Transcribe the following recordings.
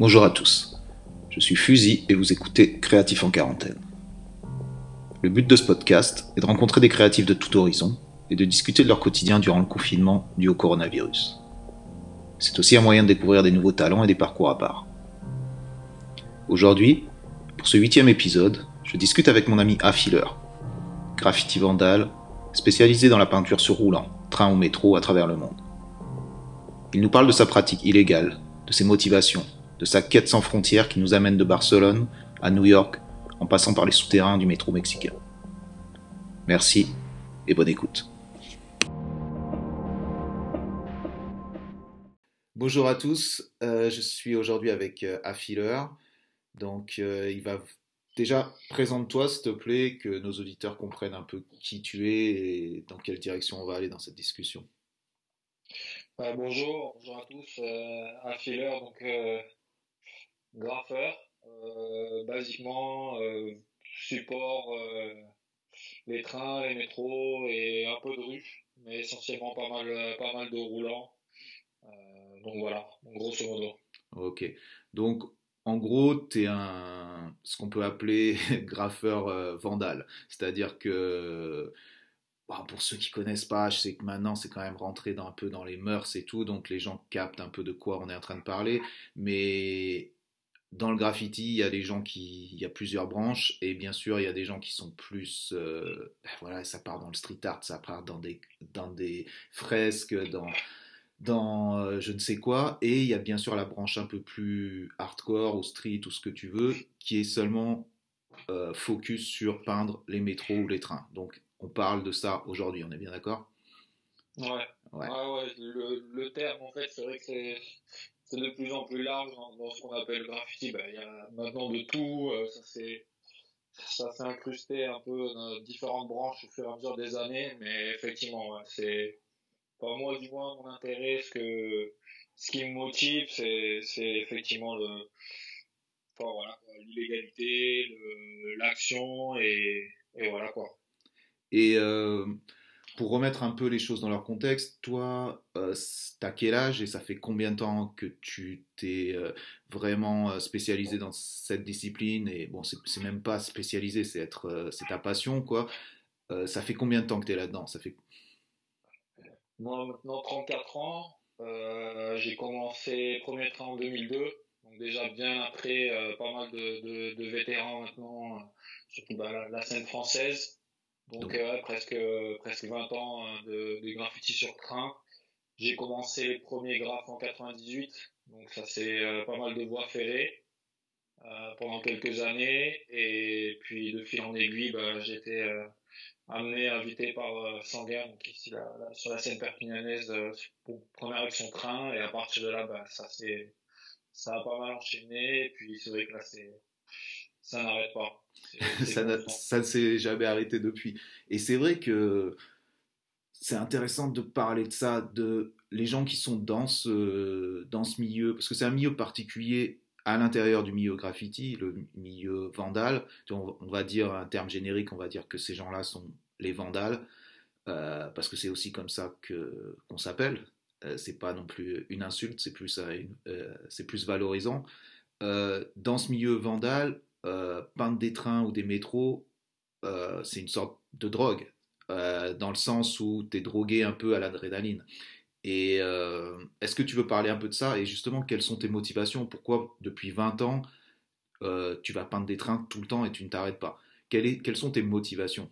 Bonjour à tous, je suis Fusil et vous écoutez Créatif en quarantaine. Le but de ce podcast est de rencontrer des créatifs de tout horizon et de discuter de leur quotidien durant le confinement dû au coronavirus. C'est aussi un moyen de découvrir des nouveaux talents et des parcours à part. Aujourd'hui, pour ce huitième épisode, je discute avec mon ami Affiller, graffiti vandal, spécialisé dans la peinture sur roulant, train ou métro à travers le monde. Il nous parle de sa pratique illégale, de ses motivations, de sa quête sans frontières qui nous amène de Barcelone à New York en passant par les souterrains du métro mexicain. Merci et bonne écoute. Bonjour à tous, euh, je suis aujourd'hui avec euh, Affiller. Donc euh, il va déjà présente-toi s'il te plaît, que nos auditeurs comprennent un peu qui tu es et dans quelle direction on va aller dans cette discussion. bonjour, bonjour à tous. Affiller, donc graffeur, euh, basiquement euh, support euh, les trains, les métros et un peu de rue, mais essentiellement pas mal, pas mal de roulants. donc voilà, grosso modo. Ok, donc en gros, tu es un, ce qu'on peut appeler graffeur vandal. C'est-à-dire que, pour ceux qui connaissent pas, je sais que maintenant c'est quand même rentré un peu dans les mœurs et tout, donc les gens captent un peu de quoi on est en train de parler. Mais dans le graffiti, il y a des gens qui, il y a plusieurs branches, et bien sûr, il y a des gens qui sont plus, euh, ben voilà, ça part dans le street art, ça part dans des, dans des fresques, dans, dans euh, je ne sais quoi, et il y a bien sûr la branche un peu plus hardcore ou street ou ce que tu veux, qui est seulement euh, focus sur peindre les métros ou les trains. Donc, on parle de ça aujourd'hui, on est bien d'accord? Ouais. Ouais. ouais, Le, le, terme, en fait, c'est vrai que c'est c'est de plus en plus large dans, ce qu'on appelle le graffiti. Ben, il y a maintenant de tout, euh, ça s'est ça s'est incrusté un peu dans différentes branches au fur et à mesure des années, mais effectivement, c'est pas moi du moins mon intérêt, ce que ce qui me motive, c'est effectivement le enfin, voilà, l'action et, et voilà quoi. Euh, pour remettre un peu les choses dans leur contexte, toi, euh, t'as quel âge et ça fait combien de temps que tu t'es euh, vraiment euh, spécialisé dans cette discipline Et bon, c'est même pas spécialisé, c'est être, c'est ta passion, quoi. ça fait combien de temps que tu es là-dedans? Ça fait Moi, maintenant 34 ans. J'ai commencé premier train en 2002, donc déjà bien après pas mal de, vétérans maintenant, surtout bah, la scène française. Donc, euh, presque, presque 20 ans hein, de, de graffiti sur train. J'ai commencé les premiers graphes en 98, donc ça c'est euh, pas mal de voies ferrées euh, pendant quelques années. Et puis de fil en aiguille, bah, j'ai été amené, invité par Sanguin, donc ici sur la scène perpignanaise, pour première avec son train. Et à partir de là, bah, ça, ça a pas mal enchaîné. Et puis c'est vrai que là, c'est, ça n'arrête pas. ça, ne s'est jamais arrêté depuis. Et c'est vrai que c'est intéressant de parler de ça, de les gens qui sont dans ce, dans ce milieu, parce que c'est un milieu particulier à l'intérieur du milieu graffiti, le milieu vandal. On, va dire un terme générique, on va dire que ces gens-là sont les vandales, euh, parce que c'est aussi comme ça que qu'on s'appelle. Euh, c'est pas non plus une insulte, c'est plus, euh, c'est plus valorisant. dans ce milieu vandal, euh, peindre des trains ou des métros, euh, c'est une sorte de drogue, euh, dans le sens où tu es drogué un peu à l'adrénaline. Et est-ce que tu veux parler un peu de ça Et justement, quelles sont tes motivations? Pourquoi depuis 20 ans, tu vas peindre des trains tout le temps et tu ne t'arrêtes pas? Quelles, quelles sont tes motivations?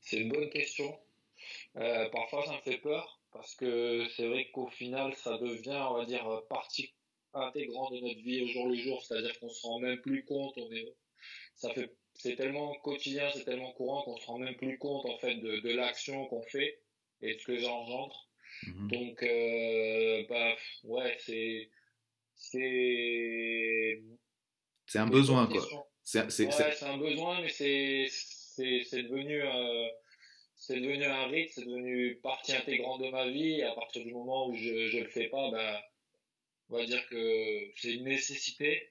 C'est une bonne question. parfois, ça me fait peur parce que c'est vrai qu'au final, ça devient, on va dire, partie intégrant de notre vie au jour le jour, c'est-à-dire qu'on se rend même plus compte, on est, ça fait, c'est tellement quotidien, c'est tellement courant qu'on se rend même plus compte en fait de, de l'action qu'on fait et de ce que j'engendre. Mhm. Donc, euh, bah, ouais, c'est, c'est, c'est un besoin quoi. C'est, c'est, c'est un besoin, mais c'est, c'est, c'est devenu, euh, c'est devenu un rythme, c'est devenu partie intégrante de ma vie. Et à partir du moment où je, je le fais pas, bah, on va dire que c'est une nécessité.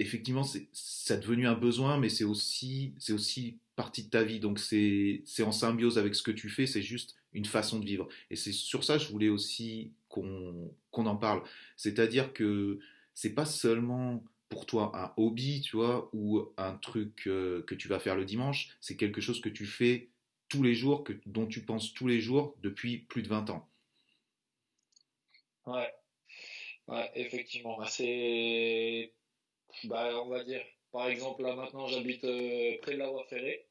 Effectivement, c'est devenu un besoin, mais c'est aussi, aussi partie de ta vie. Donc c'est en symbiose avec ce que tu fais, c'est juste une façon de vivre. Et c'est sur ça que je voulais aussi qu'on en parle. C'est-à-dire que c'est pas seulement pour toi un hobby, tu vois, ou un truc euh, que tu vas faire le dimanche, c'est quelque chose que tu fais tous les jours, que, dont tu penses tous les jours depuis plus de 20 ans. Ouais, ouais effectivement. Bah, c'est, bah, on va dire, par exemple, là maintenant j'habite euh, près de la voie ferrée.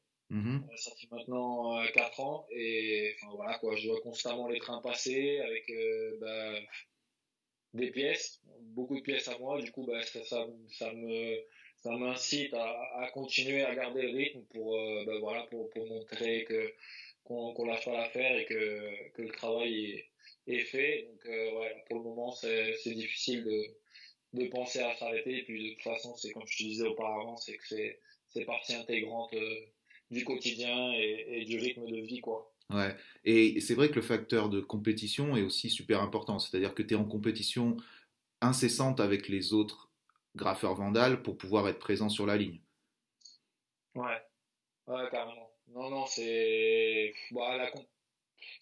Euh, ça fait maintenant 4 ans et enfin, voilà quoi, je vois constamment les trains passer avec bah, des pièces, beaucoup de pièces à moi. Du coup, bah, ça, ça, ça me ça m'incite à, à, continuer à garder le rythme pour euh, bah, voilà pour, pour montrer que qu'on qu lâche pas l'affaire et que, que le travail est, fait. Donc euh, ouais, pour le moment, c'est difficile de de penser à s'arrêter. Et puis de toute façon, c'est comme je te disais auparavant, c'est que c'est partie intégrante euh, du quotidien et, et du rythme de vie quoi. Ouais, et c'est vrai que le facteur de compétition est aussi super important, c'est-à-dire que tu es en compétition incessante avec les autres graffeurs vandales pour pouvoir être présent sur la ligne. Ouais, ouais, carrément. Non, non, c'est. Bah, la...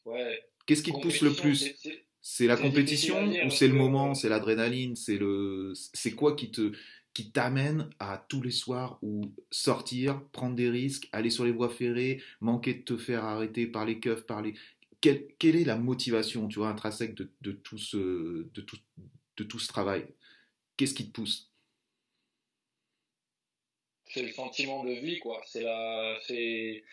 ouais. Qu'est-ce qui te pousse le plus C'est la compétition ou c'est le moment, c'est l'adrénaline, c'est le, c'est quoi qui te, qui t'amène à tous les soirs ou sortir, prendre des risques, aller sur les voies ferrées, manquer de te faire arrêter par les keufs, par les... Quelle, quelle est la motivation, tu vois, intrinsèque de, de, tout ce, de, tout, de tout ce travail? Qu'est-ce qui te pousse? C'est le sentiment de vie, quoi. C'est la... C'est...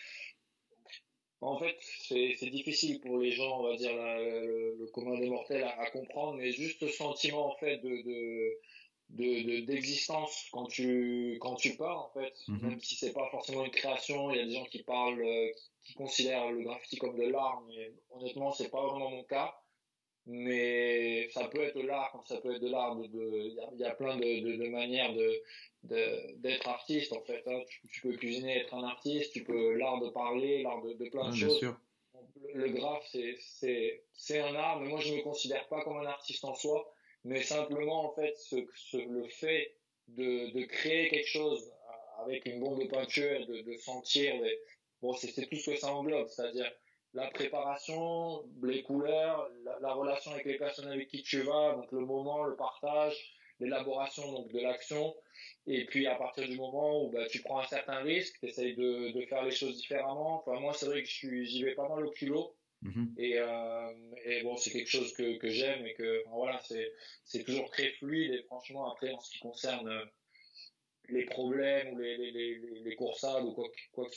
En fait, c'est difficile pour les gens, on va dire, le, commun des mortels à, à, comprendre, mais juste le sentiment, en fait, de, de de d'existence quand tu quand tu pars en fait mhm. même si c'est pas forcément une création il y a des gens qui parlent euh, qui considèrent le graffiti comme de l'art mais honnêtement c'est pas vraiment mon cas mais ça peut être l'art comme ça peut être de l'art de il y, y, a plein de, de, de manières de d'être artiste en fait hein. tu, peux cuisiner être un artiste tu peux l'art de parler l'art de, de, plein de choses sûr. le, graphe c'est c'est c'est un art mais moi je me considère pas comme un artiste en soi mais simplement en fait ce, ce, le fait de, de, créer quelque chose avec une bombe de peinture, de, de sentir, les... bon c'est tout ce que ça englobe, c'est-à-dire la préparation, les couleurs, la, la, relation avec les personnes avec qui tu vas, donc le moment, le partage, l'élaboration donc de l'action, et puis à partir du moment où bah, tu prends un certain risque, tu essayes de, de faire les choses différemment. Enfin moi c'est vrai que j'y vais pas mal au culot Mhm. Et, euh, et, bon, c'est quelque chose que, que j'aime et que voilà, c'est toujours très fluide. Et franchement, après, en ce qui concerne euh, les problèmes ou les, les, les, les coursades ou quoi, quoi,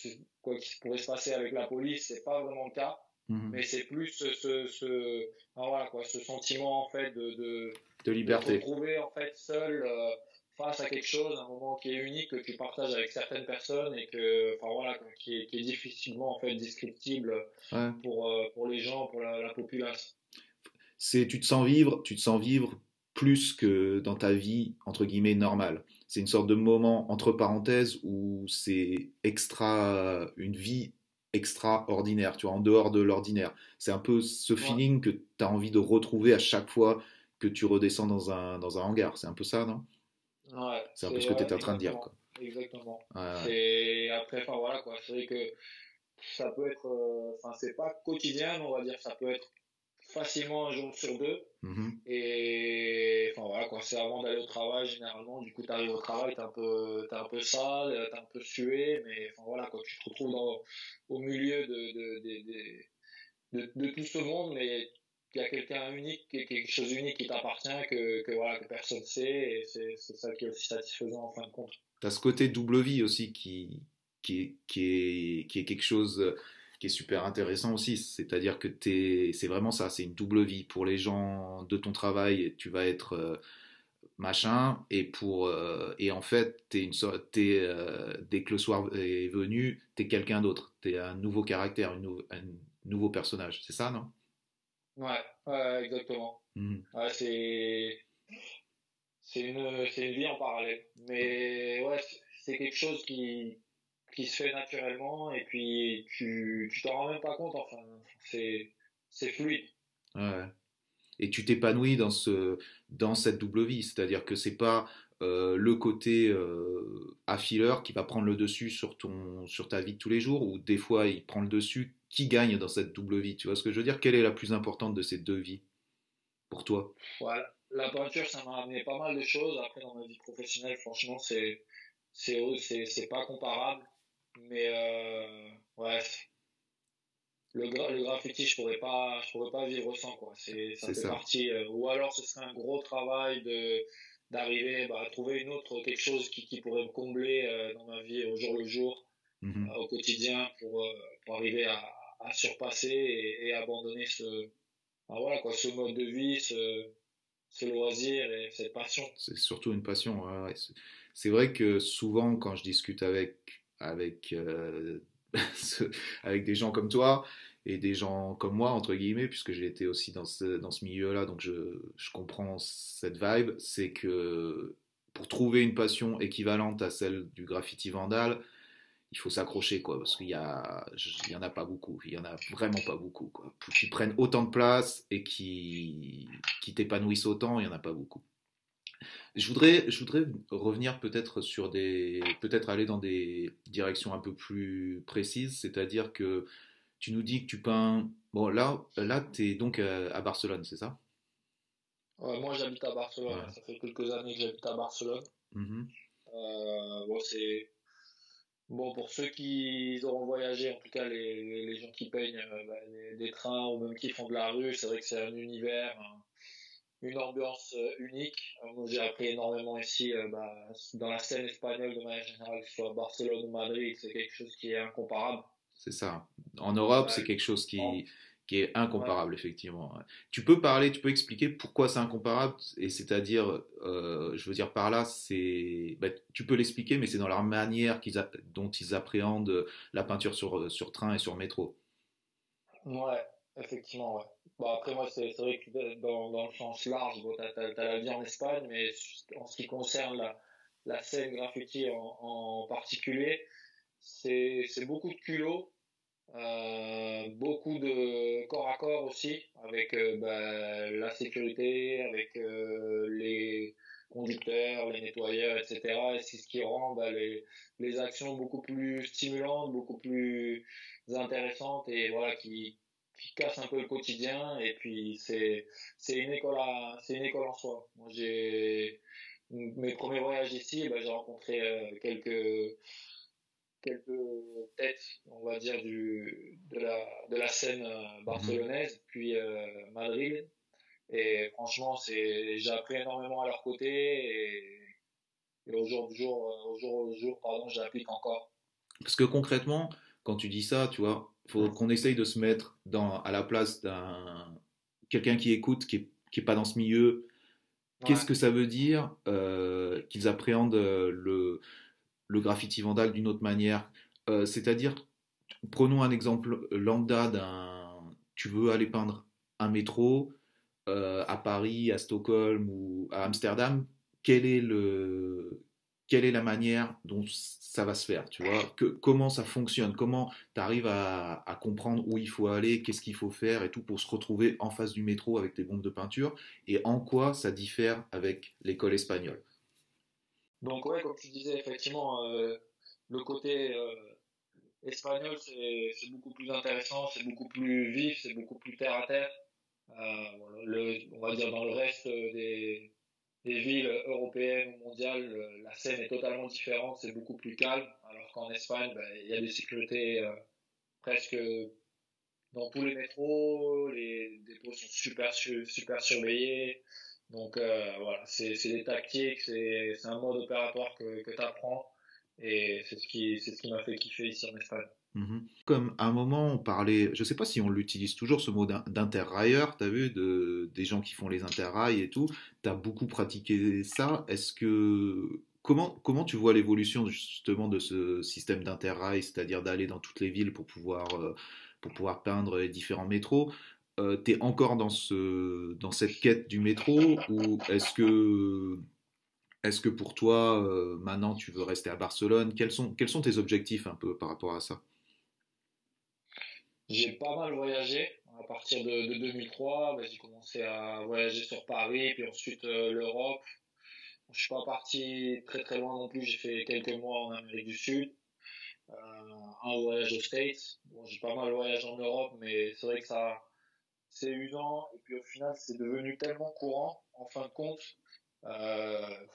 quoi qui pourrait se passer avec la police, c'est pas vraiment le cas. Mhm. Mais c'est plus ce, ce, ce, voilà, quoi, ce sentiment en fait de, de, de liberté. De se retrouver en fait seul. Euh, face à quelque chose, un moment qui est unique, que tu partages avec certaines personnes et que, enfin voilà, qui est, qui est difficilement en fait descriptible pour, euh, pour les gens, pour la, population. C'est, tu te sens vivre, tu te sens vivre plus que dans ta vie entre guillemets normale. C'est une sorte de moment entre parenthèses où c'est extra, une vie extraordinaire, tu vois, en dehors de l'ordinaire. C'est un peu ce feeling que tu as envie de retrouver à chaque fois que tu redescends dans un, dans un hangar. C'est un peu ça, non? Ouais, c'est un peu ce que tu étais en train de dire. Quoi. Exactement. Ouais, après, enfin voilà quoi. C'est vrai que ça peut être, euh, enfin c'est pas quotidien, mais on va dire ça peut être facilement un jour sur deux. Mm-hmm. Et enfin voilà quoi. C'est avant d'aller au travail généralement. Du coup, tu arrives au travail, t'es un peu, t'es un peu sale, t'es un peu sué, mais enfin voilà quoi. Tu te retrouves dans, au milieu de de, de, de, de, tout ce monde, mais qu'il y a quelqu'un unique, quelque chose d'unique qui t'appartient, que, que, voilà, que personne ne sait, et c'est ça qui est aussi satisfaisant en fin de compte. Tu as ce côté double vie aussi qui, qui, qui, est, qui est quelque chose qui est super intéressant aussi, c'est-à-dire que c'est vraiment ça, c'est une double vie pour les gens de ton travail, tu vas être euh, machin, et, pour, euh, et en fait, es une, es, euh, dès que le soir est venu, tu es quelqu'un d'autre, tu es un nouveau caractère, une, un nouveau personnage, c'est ça, non? Ouais, ouais exactement. Ouais, c'est c'est une, une vie en parallèle. Mais ouais, c'est quelque chose qui, qui se fait naturellement et puis tu tu t'en rends même pas compte. Enfin, c'est c'est fluide. Ouais. Et tu t'épanouis dans ce dans cette double vie, c'est-à-dire que c'est pas euh, le côté euh, affileur qui va prendre le dessus sur, ton, sur ta vie de tous les jours, ou des fois il prend le dessus, qui gagne dans cette double vie Tu vois ce que je veux dire? Quelle est la plus importante de ces deux vies? Pour toi? La peinture, ça m'a amené pas mal de choses. Après, dans ma vie professionnelle, franchement, c'est c'est c'est pas comparable. Mais euh, ouais, le, le graffiti, je pourrais pas je pourrais pas vivre sans quoi. C'est ça fait partie. Euh, ou alors, ce serait un gros travail de d'arriver bah, à trouver une autre quelque chose qui, qui pourrait me combler euh, dans ma vie au jour le jour, mm-hmm. au quotidien, pour pour arriver à, à surpasser et, et abandonner ce ah, voilà quoi, ce mode de vie, ce ce loisir et cette passion. C'est surtout une passion. C'est vrai que souvent, quand je discute avec, avec, euh, avec des gens comme toi et des gens comme moi, entre guillemets, puisque j'ai été aussi dans ce, dans ce milieu-là, donc je, je comprends cette vibe, c'est que pour trouver une passion équivalente à celle du graffiti vandal, il faut s'accrocher, quoi, parce qu'il y, en a pas beaucoup, il y en a vraiment pas beaucoup, quoi. Qui prennent autant de place et qui, qui t'épanouissent autant, il y en a pas beaucoup. Je voudrais, je voudrais revenir peut-être sur des, peut-être aller dans des directions un peu plus précises, c'est-à-dire que tu nous dis que tu peins, bon là, là tu es donc à, Barcelone, c'est ça? Moi j'habite à Barcelone, ça fait quelques années que j'habite à Barcelone. Mmh euh, bon, c'est Bon, pour ceux qui auront voyagé, en tout cas les, les gens qui peignent euh, bah, des trains ou même qui font de la rue, c'est vrai que c'est un univers, une ambiance euh, unique. moi, j'ai appris énormément ici bah, dans la scène espagnole de manière générale, que ce soit Barcelone ou Madrid, c'est quelque chose qui est incomparable. C'est ça. En Europe, c'est quelque chose qui, qui est incomparable, effectivement. Tu peux parler, tu peux expliquer pourquoi c'est incomparable, et c'est-à-dire, euh, je veux dire par là, c'est, bah, tu peux l'expliquer, mais c'est dans la manière qu'ils dont ils appréhendent la peinture sur, sur train et sur métro. Ouais, effectivement, ouais. Bon, après, moi, c'est vrai que dans, dans, le sens large, bon, tu as, la vie en Espagne, mais en ce qui concerne la, la scène graffiti en, particulier, c'est beaucoup de culot euh, beaucoup de corps à corps aussi, avec euh, bah, la sécurité, avec euh, les conducteurs, les nettoyeurs, etc. Et c'est ce qui rend bah, les, les actions beaucoup plus stimulantes, beaucoup plus intéressantes et voilà qui, qui casse un peu le quotidien. Et puis c'est c'est une école à, c'est une école en soi. Moi j'ai mes premiers voyages ici, bah, j'ai rencontré quelques quelques têtes, on va dire, du, de, la, de la scène euh, barcelonaise, mhm. puis euh, Madrid. Et franchement, c'est, j'ai appris énormément à leur côté et, au jour du jour, euh, au jour, au jour pardon, j'applique encore. Parce que concrètement, quand tu dis ça, tu vois, faut qu'on essaye de se mettre dans, à la place d'un quelqu'un qui écoute, qui est, qui est pas dans ce milieu. Qu'est-ce que ça veut dire qu'ils appréhendent le, le graffiti vandal d'une autre manière? Euh, c'est-à-dire, prenons un exemple lambda d'un. Tu veux aller peindre un métro euh, à Paris, à Stockholm ou à Amsterdam. Quelle est, le, quelle est la manière dont ça va se faire Tu vois Comment ça fonctionne Comment tu arrives à, comprendre où il faut aller, qu'est-ce qu'il faut faire et tout pour se retrouver en face du métro avec tes bombes de peinture Et en quoi ça diffère avec l'école espagnole donc ouais, comme tu disais, effectivement, euh, le côté euh, espagnol, c'est beaucoup plus intéressant, c'est beaucoup plus vif, c'est beaucoup plus terre à terre. Euh, on va dire dans le reste des, des villes européennes ou mondiales, la scène est totalement différente, c'est beaucoup plus calme, alors qu'en Espagne, ben, il y a des sécurités presque dans tous les métros, les dépôts sont super, super surveillés. Donc euh, voilà, c'est des tactiques, c'est un mode opératoire que, que tu apprends et c'est ce qui, ce qui m'a fait kiffer ici en Espagne. Mhm. Comme à un moment on parlait, je sais pas si on l'utilise toujours ce mot d'interrailleur, tu as vu, de, des gens qui font les interrails et tout, tu as beaucoup pratiqué ça. Est-ce que comment, comment tu vois l'évolution justement de ce système d'interrail, c'est-à-dire d'aller dans toutes les villes pour pouvoir, euh, pour pouvoir peindre les différents métros? Euh, tu es encore dans, ce, dans cette quête du métro ou est-ce que, est que pour toi, euh, maintenant, tu veux rester à Barcelone? Quels sont, quels sont tes objectifs un peu par rapport à ça? J'ai pas mal voyagé. À partir de, 2003, bah, j'ai commencé à voyager sur Paris, puis ensuite euh, l'Europe. Je suis pas parti très très loin non plus. J'ai fait quelques mois en Amérique du Sud, un voyage aux States. Bon, j'ai pas mal voyagé en Europe, mais c'est vrai que ça, c'est usant, et puis au final, c'est devenu tellement courant, en fin de compte, euh,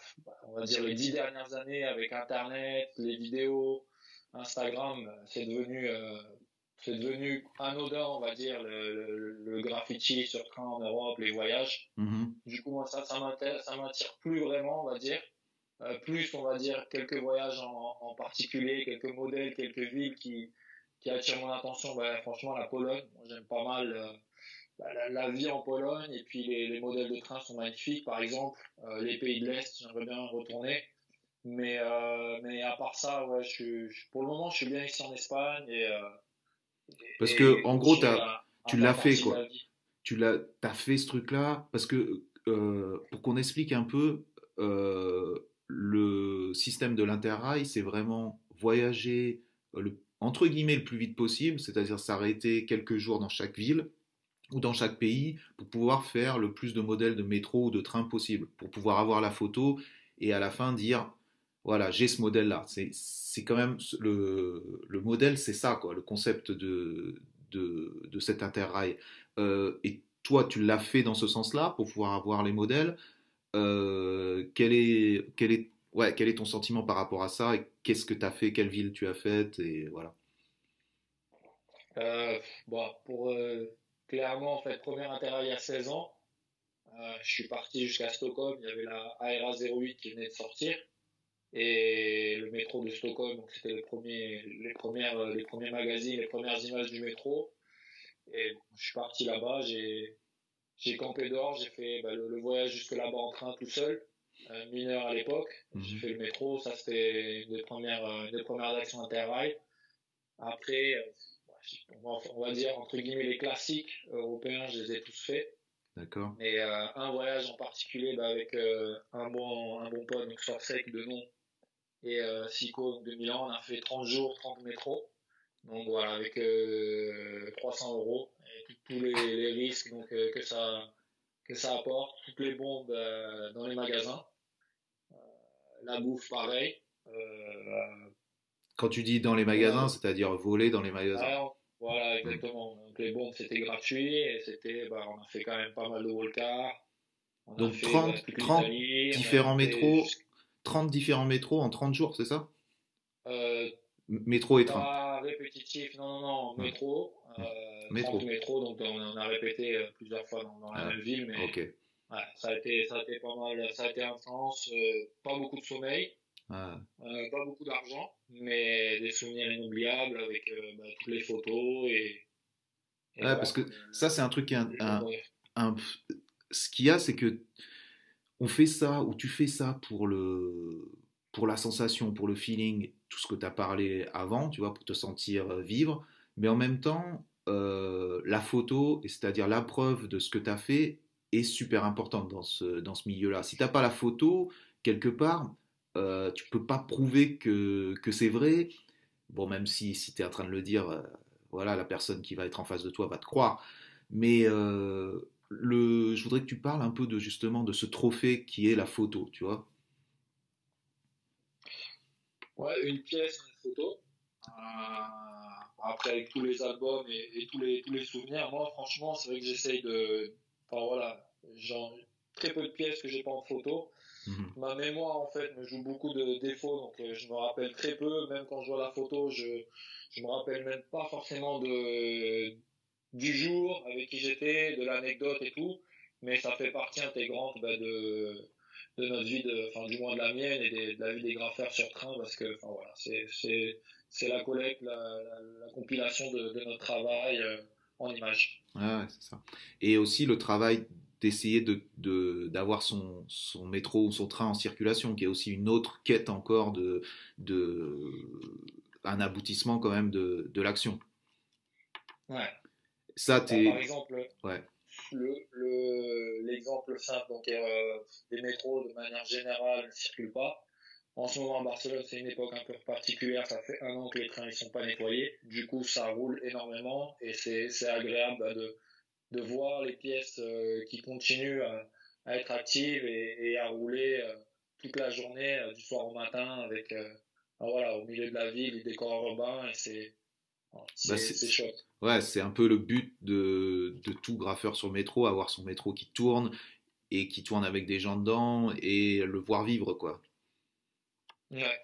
on va dire les dix dernières années avec Internet, les vidéos, Instagram, c'est devenu, euh, c'est devenu anodin, on va dire, le, graffiti sur train en Europe, les voyages. Mm-hmm. Du coup, moi, ça, ça m'attire plus vraiment, on va dire. Euh, plus, on va dire, quelques voyages en, en, particulier, quelques modèles, quelques villes qui, qui attirent mon attention. Bah, franchement, la Pologne, j'aime pas mal euh, bah, la, vie en Pologne et puis les, les, modèles de train sont magnifiques. Par exemple, euh, les pays de l'Est, j'aimerais bien retourner. Mais, mais à part ça, ouais, je, pour le moment, je suis bien ici en Espagne. Et, parce que, en gros, as, tu l'as fait, quoi. Tu l'as, as fait ce truc-là parce que, pour qu'on explique un peu, le système de l'interrail, c'est vraiment voyager le, entre guillemets le plus vite possible, c'est-à-dire s'arrêter quelques jours dans chaque ville ou dans chaque pays pour pouvoir faire le plus de modèles de métro ou de train possible, pour pouvoir avoir la photo et à la fin dire voilà, j'ai ce modèle-là. C'est quand même le, le modèle, c'est ça, quoi, le concept de, de, de cet interrail. Euh, et toi, tu l'as fait dans ce sens-là pour pouvoir avoir les modèles. Euh, quel, est, quel, est, ouais, quel est ton sentiment par rapport à ça et qu'est-ce que tu as fait, quelle ville tu as faite et voilà. Euh, bon, pour clairement, en fait, premier intérêt il y a 16 ans, je suis parti jusqu'à Stockholm. Il y avait la ARA 08 qui venait de sortir et le métro de Stockholm. Donc c'était les premiers, les premières, les premiers magazines, les premières images du métro. Et je suis parti là-bas. J'ai j'ai campé dehors, j'ai fait bah, le, voyage jusque là-bas en train tout seul, euh, mineur à l'époque. J'ai mhm. fait le métro, ça c'était une des premières, euh, des premières actions interrail. Après, euh, on va, dire entre guillemets les classiques européens, je les ai tous faits. D'accord. Mais un voyage en particulier bah, avec un bon un bon pote, donc Sorsec de nom, et Sico de Milan, on a fait 30 jours, 30 métros. Donc voilà, avec 300 euros tous les, risques donc, euh, que, ça, que ça apporte, toutes les bombes euh, dans les magasins, euh, la bouffe pareil. Quand tu dis dans les magasins, c'est-à-dire voler dans les magasins Voilà, exactement. Donc les bombes c'était gratuit et c'était, bah, on a fait quand même pas mal de wallcars. Donc 30, 30 différents métros, 30 différents métros en 30 jours, c'est ça? Métro et train. Répétitif, non, non, non, métro. Euh, métro. métro, donc on, a répété euh, plusieurs fois dans, la ah, même ville, mais ça, a été, ça a été pas mal, ça a été intense, euh, pas beaucoup de sommeil, ah. euh, pas beaucoup d'argent, mais des souvenirs inoubliables avec bah, toutes les photos et. parce que ça, c'est un truc un, un, ce qu'il y a, c'est que on fait ça ou tu fais ça pour le pour la sensation, pour le feeling, tout ce que tu as parlé avant, tu vois, pour te sentir vivre, mais en même temps, euh, la photo, c'est-à-dire la preuve de ce que tu as fait, est super importante dans ce, dans ce milieu-là. Si tu n'as pas la photo, quelque part, euh, tu peux pas prouver que, que c'est vrai. Bon, même si, si tu es en train de le dire, euh, voilà, la personne qui va être en face de toi va te croire. Mais euh, le, je voudrais que tu parles un peu de justement de ce trophée qui est la photo, tu vois. Ouais, une pièce, une photo. Après, avec tous les albums et, tous, les, tous les souvenirs, moi, franchement, c'est vrai que j'essaye de. Enfin, voilà, j'ai très peu de pièces que j'ai pas en photo. Mhm. Ma mémoire, en fait, me joue beaucoup de défauts, donc euh, je me rappelle très peu. Même quand je vois la photo, je, je me rappelle même pas forcément de, du jour avec qui j'étais, de l'anecdote et tout. Mais ça fait partie intégrante bah, de, de notre vie, de, enfin, du moins de la mienne et de la vie des graffeurs sur train, parce que, enfin, voilà, c'est la collecte, la, compilation de, notre travail euh, en images. Ah c'est ça. Et aussi le travail d'essayer d'avoir de, son, son, métro ou son train en circulation, qui est aussi une autre quête encore de, de un aboutissement quand même de, de l'action. Ouais. Ça, par exemple, ouais. l'exemple le, simple, donc euh, les métros de manière générale ne circulent pas. En ce moment, à Barcelone, c'est une époque un peu particulière. Ça fait un an que les trains ne sont pas nettoyés. Du coup, ça roule énormément et c'est agréable bah, de, de voir les pièces euh, qui continuent à, être actives et, à rouler euh, toute la journée, euh, du soir au matin, avec voilà, au milieu de la ville, les décors urbains. Et c'est C'est bah, chouette. Ouais, c'est un peu le but de, de, tout graffeur sur métro, avoir son métro qui tourne et qui tourne avec des gens dedans et le voir vivre, quoi. Ouais.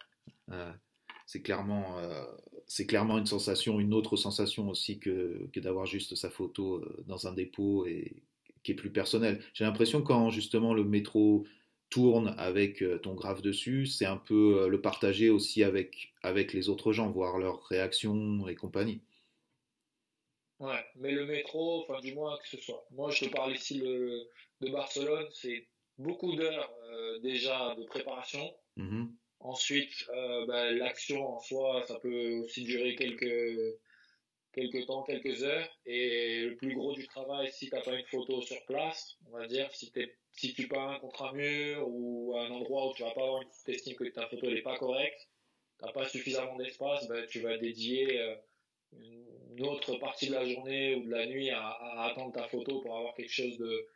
c'est clairement, euh, c'est clairement une sensation, une autre sensation aussi que, que d'avoir juste sa photo euh, dans un dépôt et qui est plus personnelle. J'ai l'impression quand justement le métro tourne avec euh, ton graphe dessus, c'est un peu le partager aussi avec, avec les autres gens, voir leurs réactions et compagnie. Ouais, mais le métro, enfin du moins que ce soit. Moi, je te parle ici le, de Barcelone, c'est beaucoup d'heures déjà de préparation. Mmh Ensuite, euh, bah, l'action en soi, ça peut aussi durer quelques, quelques temps, quelques heures. Et le plus gros du travail, si tu n'as pas une photo sur place, on va dire, si, si tu peins contre un mur ou un endroit où tu vas pas avoir une estime que ta photo n'est pas correcte, tu n'as pas suffisamment d'espace, bah, tu vas dédier euh, une autre partie de la journée ou de la nuit à, attendre ta photo pour avoir quelque chose de,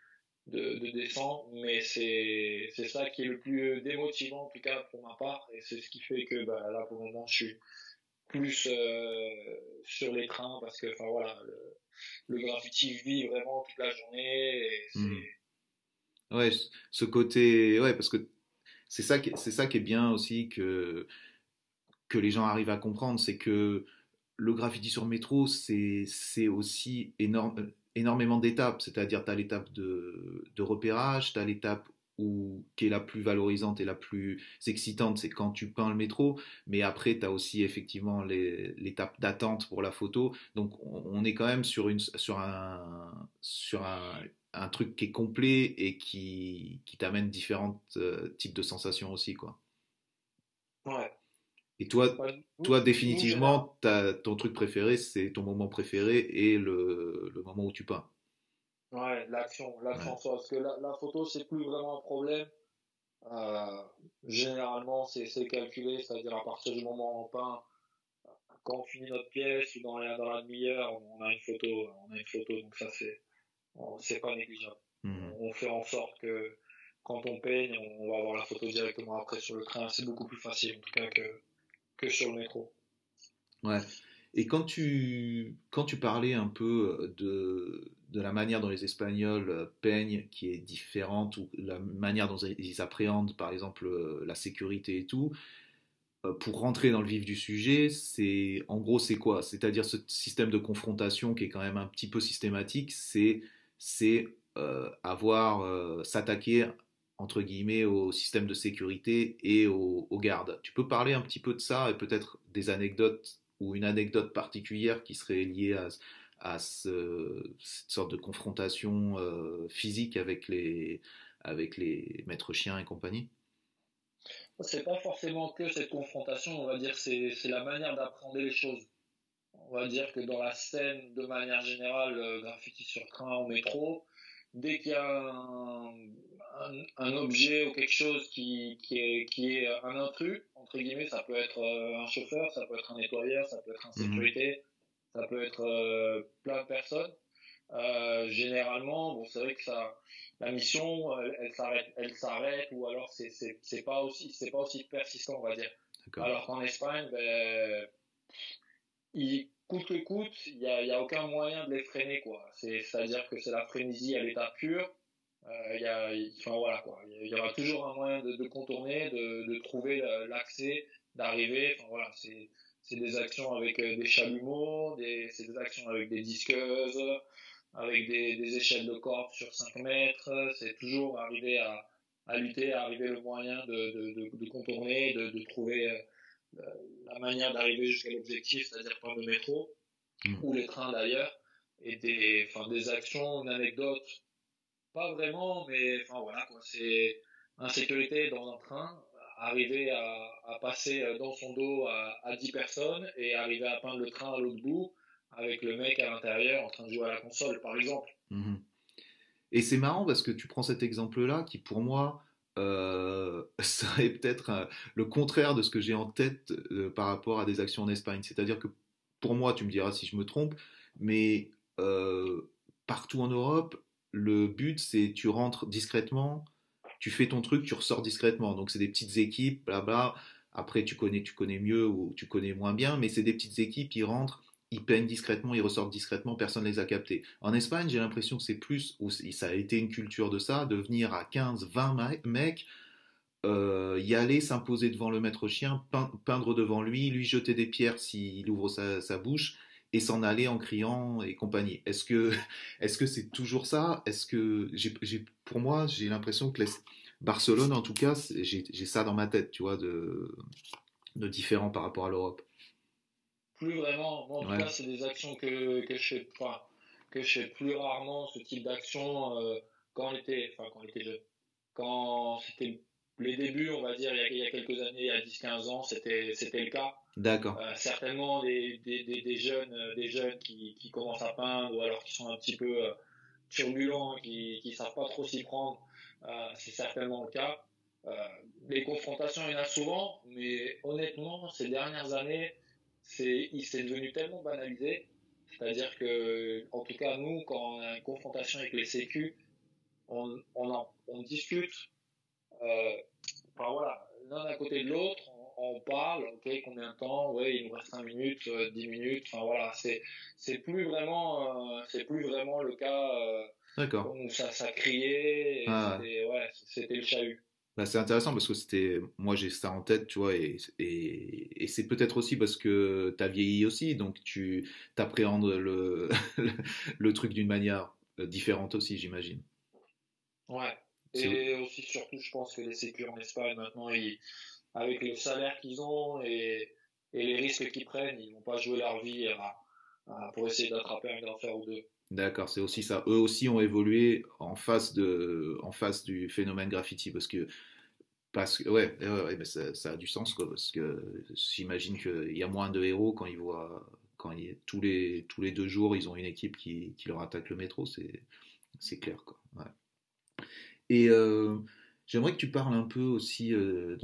de, descendre, mais c'est ça qui est le plus démotivant en tout cas pour ma part, et c'est ce qui fait que bah, là pour le moment je suis plus euh, sur les trains parce que voilà le, graffiti vit vraiment toute la journée. Ouais, ce côté, ouais, parce que c'est ça, c'est ça qui est bien aussi que que les gens arrivent à comprendre, c'est que le graffiti sur métro, c'est aussi énorme énormément d'étapes, c'est-à-dire tu as l'étape de, de, repérage, tu as l'étape où, qui est la plus valorisante et la plus excitante, c'est quand tu peins le métro, mais après tu as aussi effectivement l'étape d'attente pour la photo, donc on, est quand même sur, une, sur, un, sur un, un truc qui est complet et qui, qui t'amène différents euh, types de sensations aussi. Quoi. Ouais. Et toi, toi définitivement, ton truc préféré, c'est ton moment préféré et le, le moment où tu peins. Ouais, l'action, l'action Parce que la, la photo, c'est plus vraiment un problème. Euh, généralement, c'est calculé, c'est-à-dire à partir du moment où on peint, quand on finit notre pièce ou dans la, dans la demi-heure, on a une photo, on a une photo, donc ça c'est, c'est pas négligeable. Mmh. On fait en sorte que quand on peigne, on va avoir la photo directement après sur le train. C'est beaucoup plus facile en tout cas que, que sur le métro. Ouais. Et quand tu, quand tu parlais un peu de, de la manière dont les Espagnols peignent, qui est différente, ou la manière dont ils appréhendent, par exemple, la sécurité et tout, euh, pour rentrer dans le vif du sujet, c'est en gros c'est quoi? C'est-à-dire ce système de confrontation qui est quand même un petit peu systématique, c'est c'est euh, avoir euh, s'attaquer entre guillemets, au système de sécurité et aux, gardes. Tu peux parler un petit peu de ça et peut-être des anecdotes ou une anecdote particulière qui serait liée à, à ce, cette sorte de confrontation euh, physique avec les, avec les maîtres chiens et compagnie? C'est pas forcément que cette confrontation, on va dire, c'est la manière d'apprendre les choses. On va dire que dans la scène, de manière générale, euh, graffiti sur train ou métro, dès qu'il y a un, un, objet ou quelque chose qui, qui, est, qui est un intrus, entre guillemets, ça peut être euh, un chauffeur, ça peut être un nettoyeur, ça peut être un mhm. sécurité, ça peut être euh, plein de personnes. Euh, généralement, bon, c'est vrai que ça, la mission, elle, s'arrête, elle s'arrête, ou alors c'est, c'est, c'est pas aussi, c'est pas aussi persistant, on va dire. Alors qu'en Espagne, ben, il, coûte que coûte, il n'y a, y a, aucun moyen de les freiner, c'est-à-dire que c'est la frénésie à l'état pur. Euh, y a, enfin, voilà, quoi. Il y aura toujours un moyen de, contourner, de, trouver l'accès, d'arriver. Enfin, voilà, c'est, des actions avec euh, des chalumeaux, c'est des actions avec des disqueuses, avec des, échelles de corde sur 5 mètres. C'est toujours arriver à, à lutter, arriver le moyen de, contourner, de, de trouver euh, la manière d'arriver jusqu'à l'objectif, c'est-à-dire prendre le métro mm. ou les trains d'ailleurs, et des, enfin, des actions, une anecdote, pas vraiment, mais enfin voilà quoi, c'est insécurité dans un train, arriver à, à, passer dans son dos à, à 10 personnes et arriver à peindre le train à l'autre bout avec le mec à l'intérieur en train de jouer à la console par exemple. Mm-hmm. Et c'est marrant parce que tu prends cet exemple-là qui pour moi euh, serait peut-être le contraire de ce que j'ai en tête euh, par rapport à des actions en Espagne. C'est-à-dire que pour moi, tu me diras si je me trompe, mais euh, partout en Europe, le but c'est tu rentres discrètement, tu fais ton truc, tu ressors discrètement. Donc c'est des petites équipes, blabla. Après tu connais, tu connais mieux ou tu connais moins bien, mais c'est des petites équipes, ils rentrent, ils peignent discrètement, ils ressortent discrètement, personne ne les a captés. En Espagne, j'ai l'impression que c'est plus, ou ça a été une culture de ça, de venir à 15, 20 mecs, euh, y aller, s'imposer devant le maître chien, peindre devant lui, lui jeter des pierres s'il ouvre sa, bouche, et s'en aller en criant et compagnie. Est-ce que est-ce que c'est toujours ça? Est-ce que pour moi, j'ai l'impression que Barcelone, en tout cas, j'ai, ça dans ma tête, tu vois, de différent par rapport à l'Europe plus vraiment. en tout cas, c'est des actions que, que, je fais, que je fais plus rarement, ce type d'action, euh, quand on était, enfin, quand on était jeune. Quand c'était les débuts, on va dire, il y a, quelques années, il y a 10-15 ans, c'était, c'était le cas. D'accord. Euh, certainement des, des, des, jeunes, euh, des jeunes qui, qui, commencent à peindre ou alors qui sont un petit peu turbulents, qui ne savent pas trop s'y prendre, c'est certainement le cas. les confrontations, il y en a souvent, mais honnêtement, ces dernières années, c'est, il s'est devenu tellement banalisé. C'est-à-dire que, en tout cas, nous, quand on a une confrontation avec les sécu, on, on, on discute, euh, enfin voilà, l'un à côté de l'autre, on, parle, ok, combien de temps, ouais, il nous reste 5 minutes, 10 euh, minutes, enfin voilà, c'est, c'est plus vraiment, euh, c'est plus vraiment le cas, euh, D'accord. où ça, ça criait, ah. c'était, ouais, c'était le chahut. Bah, c'est intéressant parce que c'était, moi j'ai ça en tête, tu vois, et, et, c'est peut-être aussi parce que tu as vieilli aussi, donc tu appréhendes le, le, truc d'une manière euh, différente aussi, j'imagine. Ouais, et aussi surtout, je pense que les sécurités en Espagne maintenant, avec le salaire qu'ils ont et, et, les risques qu'ils prennent, ils vont pas jouer leur vie pour essayer d'attraper un grand ou deux. D'accord, c'est aussi ça. Eux aussi ont évolué en face, de, en face du phénomène graffiti parce que, parce ouais, ouais, ça, a du sens quoi, parce que j'imagine qu'il y a moins de héros quand ils voient, quand tous, les, tous les deux jours ils ont une équipe qui, qui leur attaque le métro, c'est clair quoi. Et euh, j'aimerais que tu parles un peu aussi, euh,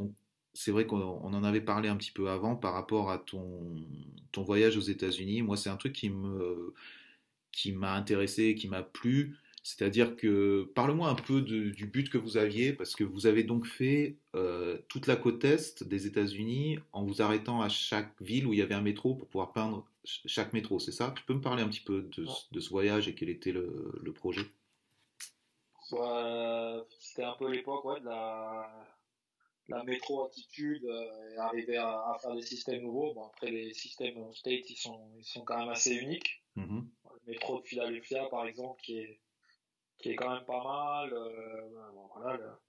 c'est vrai qu'on en avait parlé un petit peu avant par rapport à ton, ton voyage aux États-Unis. Moi, c'est un truc qui me qui m'a intéressé, qui m'a plu. C'est-à-dire que, parle-moi un peu du but que vous aviez, parce que vous avez donc fait euh, toute la côte est des États-Unis en vous arrêtant à chaque ville où il y avait un métro pour pouvoir peindre chaque métro, c'est ça? Tu peux me parler un petit peu de, ce voyage et quel était le, projet? C'était un peu l'époque de la, métro attitude euh, et arriver à, faire des systèmes nouveaux. Bon, après, les systèmes state, ils sont, ils sont quand même assez uniques. Mmh le métro de Philadelphia, par exemple, qui est, qui est quand même pas mal. Euh, voilà,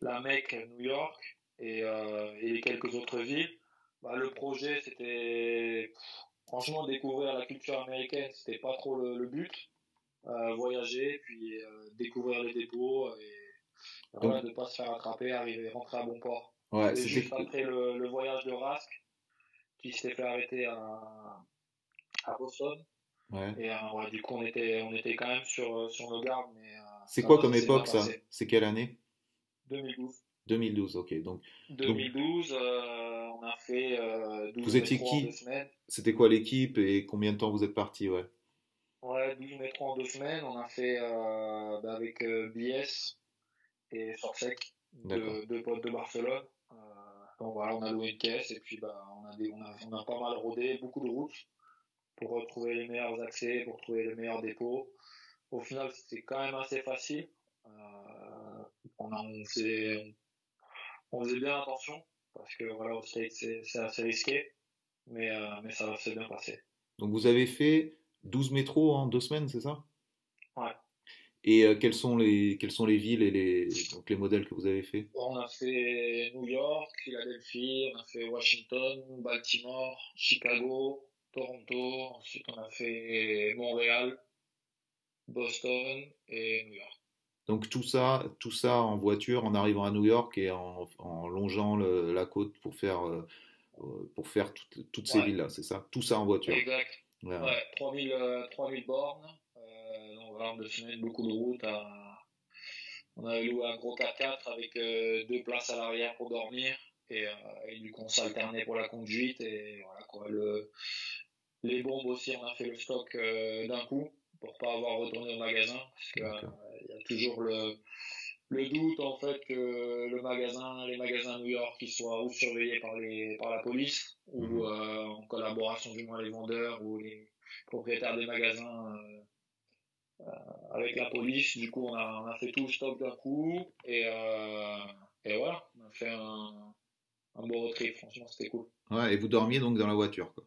la Mecque, New York et, euh, et quelques autres villes. Bah, le projet, c'était franchement découvrir la culture américaine, c'était pas trop le, but. Euh, voyager, puis découvrir les dépôts et voilà, ne pas se faire attraper, arriver, rentrer à bon port. Ouais, juste après le, le, voyage de Rask, qui s'était fait arrêter à, à Boston. Et euh, du coup, on était, on était quand même sur, euh, sur nos gardes. Euh, c'est quoi comme époque ça C'est quelle année 2012. 2012, ok. Donc, 2012, on a fait 12 vous étiez qui C'était quoi l'équipe et combien de temps vous êtes parti ouais? ouais, 12 métros en deux semaines. On a fait bah, avec BS et Sorsec, deux, deux potes de Barcelone. donc voilà, on a loué une caisse et puis bah, on, a on, a, on a pas mal rodé, beaucoup de routes pour retrouver les meilleurs accès, pour trouver les meilleurs dépôts. Au final, c'était quand même assez facile. Euh, on, a, on, faisait, on, faisait, bien attention parce que voilà, au c'est assez risqué, mais, euh, mais ça s'est bien passé. Donc vous avez fait 12 métros en deux semaines, c'est ça? Ouais. Et euh, quelles, sont les, quelles sont les villes et les, donc les modèles que vous avez fait? On a fait New York, Philadelphie, on a fait Washington, Baltimore, Chicago, Toronto, ensuite on a fait Montréal, Boston et New York. Donc tout ça, tout ça en voiture, en arrivant à New York et en, longeant la côte pour faire, euh, pour faire toutes ces villes-là, c'est ça? Tout ça en voiture. Exact. Ouais, 3000, 3000 euh, bornes, euh, vraiment deux semaines, beaucoup de routes. On a loué un gros 4x4 avec deux places à l'arrière pour dormir et, et du coup on s'alternait pour la conduite et voilà quoi. Le, les bombes aussi, on a fait le stock euh, d'un coup pour pas avoir retourné au magasin parce qu'il euh, y a toujours le, le doute en fait que le magasin, les magasins New York, qui soient ou surveillés par les par la police ou mhm. euh, en collaboration du moins les vendeurs ou les propriétaires des magasins euh, euh, avec la police. Du coup, on a, on a fait tout le stock d'un coup et, et voilà, on a fait un, un beau road trip. Franchement, c'était cool. Ouais, et vous dormiez donc dans la voiture quoi.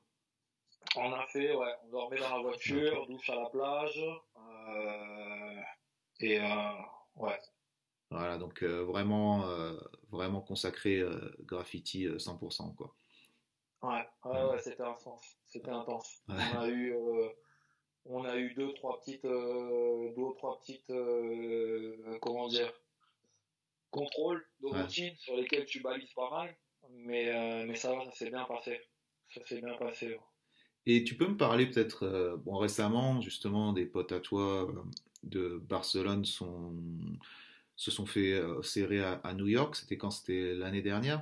On a fait, ouais, on dormait dans la voiture, douche à la plage. et ouais, voilà, donc euh, vraiment, euh, vraiment consacré euh, graffiti 100%. Quoi. Ouais, ouais, c'était intense. C'était intense. On a eu, on a eu deux, trois petites, deux, trois petites, comment dire, contrôles de routine sur lesquels tu balises pas mal. Mais, mais ça va, ça s'est bien passé. Ça s'est bien passé. Et tu peux me parler peut-être, bon, récemment, justement, des potes à toi de Barcelone sont se sont fait euh, serrer à, New York. C'était quand? C'était l'année dernière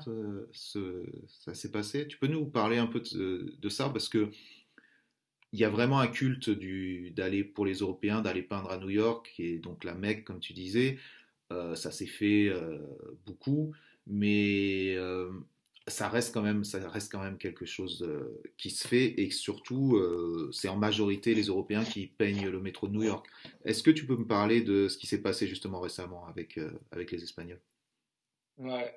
ce, ça s'est passé. Tu peux nous parler un peu de, ça? Parce que il y a vraiment un culte d'aller pour les Européens d'aller peindre à New York et donc la Mecque comme tu disais. Euh, ça s'est fait euh, beaucoup, mais ça reste quand même, ça reste quand même quelque chose euh, qui se fait et surtout, euh, c'est en majorité les Européens qui peignent le métro de New York. Est-ce que tu peux me parler de ce qui s'est passé justement récemment avec, euh, avec les Espagnols? Ouais.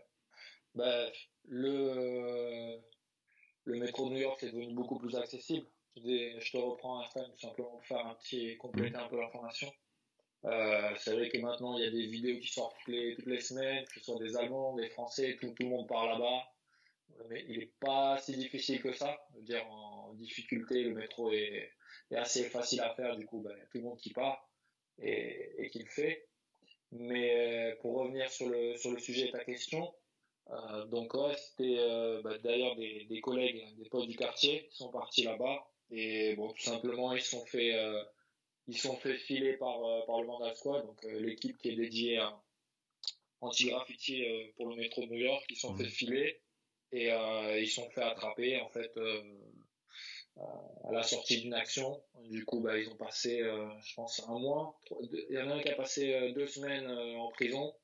Bah, le, le métro de New York est devenu beaucoup plus accessible. Je te reprends un tout simplement pour faire un petit compléter un peu l'information. c'est vrai que maintenant il y a des vidéos qui sortent toutes les, toutes les semaines, que ce soit des Allemands, des Français, tout, tout le monde part là-bas mais il n'est pas si difficile que ça. Je veux dire, en difficulté, le métro est, assez facile à faire, du coup, ben, tout le monde qui part et, et qui le fait. Mais euh, pour revenir sur le, sur le sujet de ta question, euh, donc c'était euh, ben, d'ailleurs des, des, collègues, des potes du quartier qui sont partis là-bas et bon, tout simplement ils sont fait ils sont fait filer par, par le Vandal Squad, donc l'équipe qui est dédiée à anti-graffiti pour le métro de New York, ils sont mmh. fait filer et euh, ils sont fait attraper en fait euh, à la sortie d'une action. Du coup, bah, ils ont passé, euh, je pense, un mois. Il y en a un qui a passé deux semaines en prison.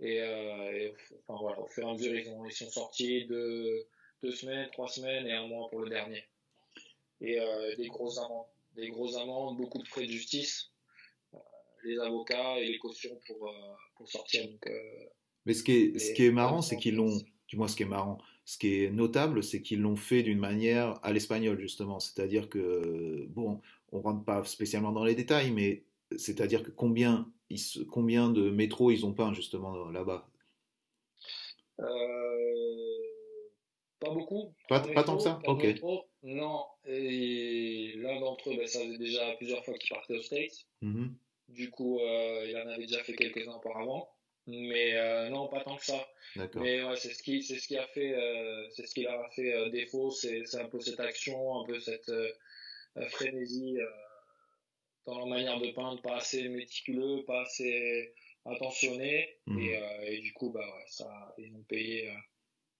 Et, enfin voilà, au fur et à mesure, ils, ont, ils sont sortis de deux semaines, trois semaines et un mois pour le dernier. Et des grosses amendes, des grosses amendes, beaucoup de frais de justice, les avocats et les cautions pour, pour sortir. Donc, Mais ce qui est, ce qui est marrant, c'est qu'ils l'ont, du moins ce qui est marrant, ce qui est notable, c'est qu'ils l'ont fait d'une manière à l'espagnol, justement. C'est-à-dire que, bon, on ne rentre pas spécialement dans les détails, mais c'est-à-dire que combien, combien de métros ils ont peint, justement, là-bas? Euh, Pas beaucoup. Pas, tant que ça? Ok. Non, et l'un d'entre eux, ben, ça faisait déjà plusieurs fois qu'il partait aux States. Mm-hmm. Du coup, euh, il en avait déjà fait quelques-uns auparavant. Mais euh, non, pas tant que ça. Mais ouais, c'est ce qui, c'est ce qui a fait, euh, c'est ce qui a fait défaut, c'est, un peu cette action, un peu cette frénésie dans leur manière de peindre, pas assez méticuleux, pas assez attentionné, mhm. et, et, du coup, bah ouais, ça, ils ont payé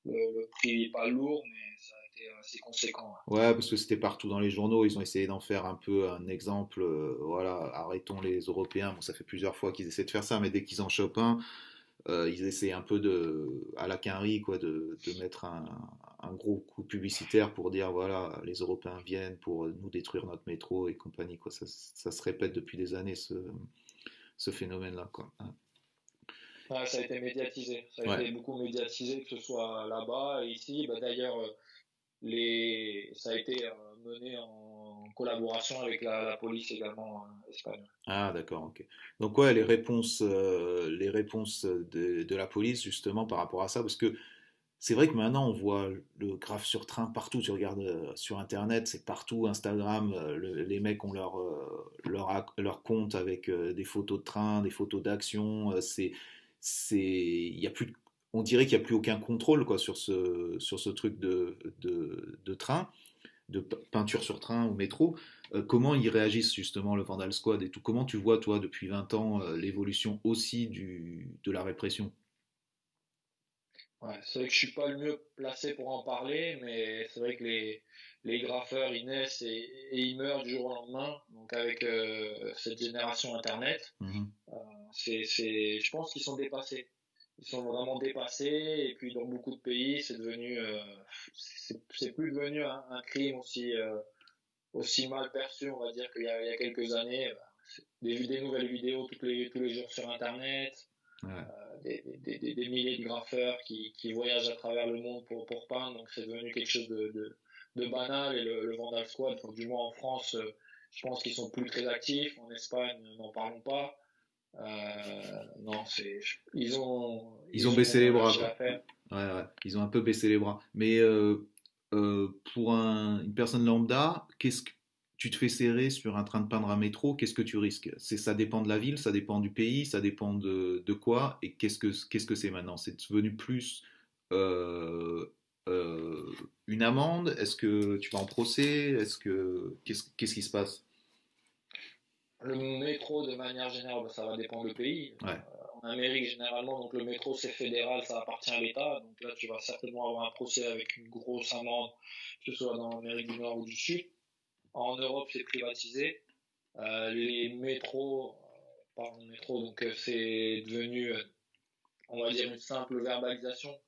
le, le, prix pas lourd, mais ça assez conséquent. Ouais. parce que c'était partout dans les journaux, ils ont essayé d'en faire un peu un exemple, voilà, arrêtons les Européens, bon, ça fait plusieurs fois qu'ils essaient de faire ça, mais dès qu'ils en chopent un, euh, ils essaient un peu de, à la quinri, quoi, de, de mettre un, un, gros coup publicitaire pour dire voilà, les Européens viennent pour nous détruire notre métro et compagnie. Quoi. Ça, ça se répète depuis des années, ce, ce phénomène-là. Quoi. ça a été médiatisé. Ça a été beaucoup médiatisé, que ce soit là-bas et ici. Bah, D'ailleurs, euh, les... ça a été euh, mené en collaboration avec la, police également euh, espagnole. Ah d'accord, ok. Donc ouais, les réponses, euh, les réponses de, de, la police justement par rapport à ça, parce que c'est vrai que maintenant on voit le graphe sur train partout. Tu regardes sur internet, c'est partout. Instagram, les mecs ont leur leur, leur compte avec des photos de train, des photos d'action. c'est c'est il y a plus on dirait qu'il n'y a plus aucun contrôle quoi, sur, ce, sur ce truc de, de, de train de peinture sur train ou métro, euh, comment ils réagissent justement le Vandal Squad et tout? Comment tu vois, toi, depuis 20 ans, euh, l'évolution aussi du, de la répression? Ouais, C'est vrai que je suis pas le mieux placé pour en parler, mais c'est vrai que les, les graffeurs, ils naissent et, ils meurent du jour au lendemain, donc avec euh, cette génération Internet. C'est, je pense qu'ils sont dépassés. Ils sont vraiment dépassés. Et puis dans beaucoup de pays, c'est devenu, euh, c'est, plus devenu un, crime aussi, euh, aussi mal perçu, on va dire qu'il y a, il y a quelques années. Des, des, nouvelles vidéos tous les, tous les jours sur Internet. des, des, des, milliers de graffeurs qui, qui, voyagent à travers le monde pour, pour peindre, donc c'est devenu quelque chose de, de, de banal et le, le Vandal Squad, du moins en France, je pense qu'ils sont plus très actifs. En Espagne, n'en parlons pas. Euh, non, c'est ils ont ils, ont, baissé les bras. Ouais, ouais, ils ont un peu baissé les bras. Mais euh, euh, pour un, une personne lambda, qu'est-ce que tu te fais serrer sur un train de peindre un métro Qu'est-ce que tu risques? C'est ça dépend de la ville, ça dépend du pays, ça dépend de, de quoi? Et qu'est-ce que qu'est-ce que c'est maintenant? C'est devenu plus une amende? Est-ce que tu vas en procès? Est-ce que qu'est-ce qu'est-ce qui se passe? Le métro, de manière générale, ça va dépendre du pays. Euh, en Amérique, généralement, donc le métro, c'est fédéral, ça appartient à l'État. Donc là, tu vas certainement avoir un procès avec une grosse amende, que ce soit dans l'Amérique du Nord ou du Sud. En Europe, c'est privatisé. Euh, les métros, euh, pardon, métro, donc c'est devenu, on va dire, une simple verbalisation.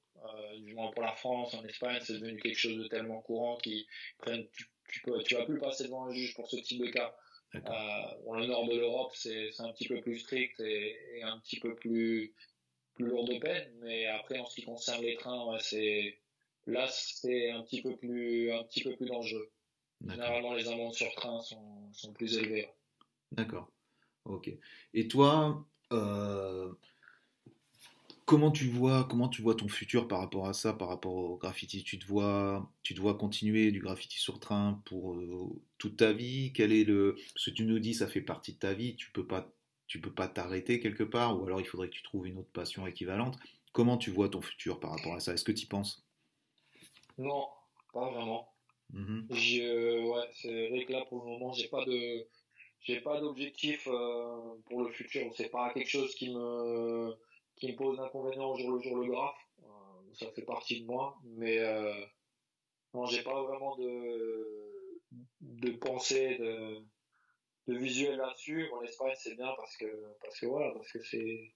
du moins pour la France, en Espagne, c'est devenu quelque chose de tellement courant qui prennent, tu, tu, peux, tu vas plus passer devant un juge pour ce type de cas. Euh, le nord de l'Europe, c'est un petit peu plus strict et, un petit peu plus, plus lourd de peine. Mais après, en ce qui concerne les trains, c'est là, c'est un petit peu plus, un petit peu plus dangereux. Généralement, les amendes sur train sont, sont plus élevées. D'accord. Ok. Et toi, euh, Comment tu vois, comment tu vois ton futur par rapport à ça, par rapport au graffiti? Tu te vois, tu dois continuer du graffiti sur train pour euh, toute ta vie? Quel est le, ce que tu nous dis, ça fait partie de ta vie. Tu peux pas, tu peux pas t'arrêter quelque part, ou alors il faudrait que tu trouves une autre passion équivalente. Comment tu vois ton futur par rapport à ça? Est-ce que tu y penses? Non, pas vraiment. Mmh ouais, c'est vrai que là pour le moment, j'ai pas de, j'ai pas d'objectif euh, pour le futur. C'est pas quelque chose qui me qui me pose d'inconvénients au jour le jour le graphe. Euh, ça fait partie de moi, mais euh, non, j'ai pas vraiment de, de pensée, de, de visuel là-dessus. En Espagne, c'est bien parce que, parce que voilà, parce que c'est,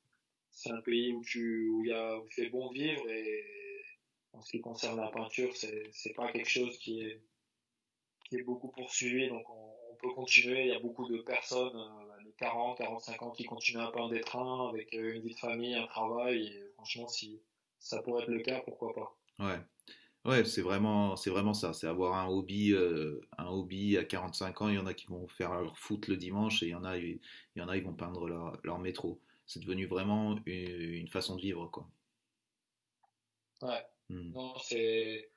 c'est un pays où tu, où il y a, où fait bon vivre et en ce qui concerne la peinture, c'est, c'est pas quelque chose qui est, qui est beaucoup poursuivi, donc on, peut continuer. Il y a beaucoup de personnes euh, 40, 45 ans qui continuent à peindre des trains avec euh, une vie de famille, un travail. Et franchement, si ça pourrait être le cas, pourquoi pas. Ouais. Ouais, c'est vraiment, c'est vraiment ça. C'est avoir un hobby, euh, un hobby à 45 ans. Il y en a qui vont faire leur foot le dimanche et il y en a, il y en a, ils vont peindre leur, leur métro. C'est devenu vraiment une, façon de vivre, quoi. Ouais. Hmm. Non, c'est,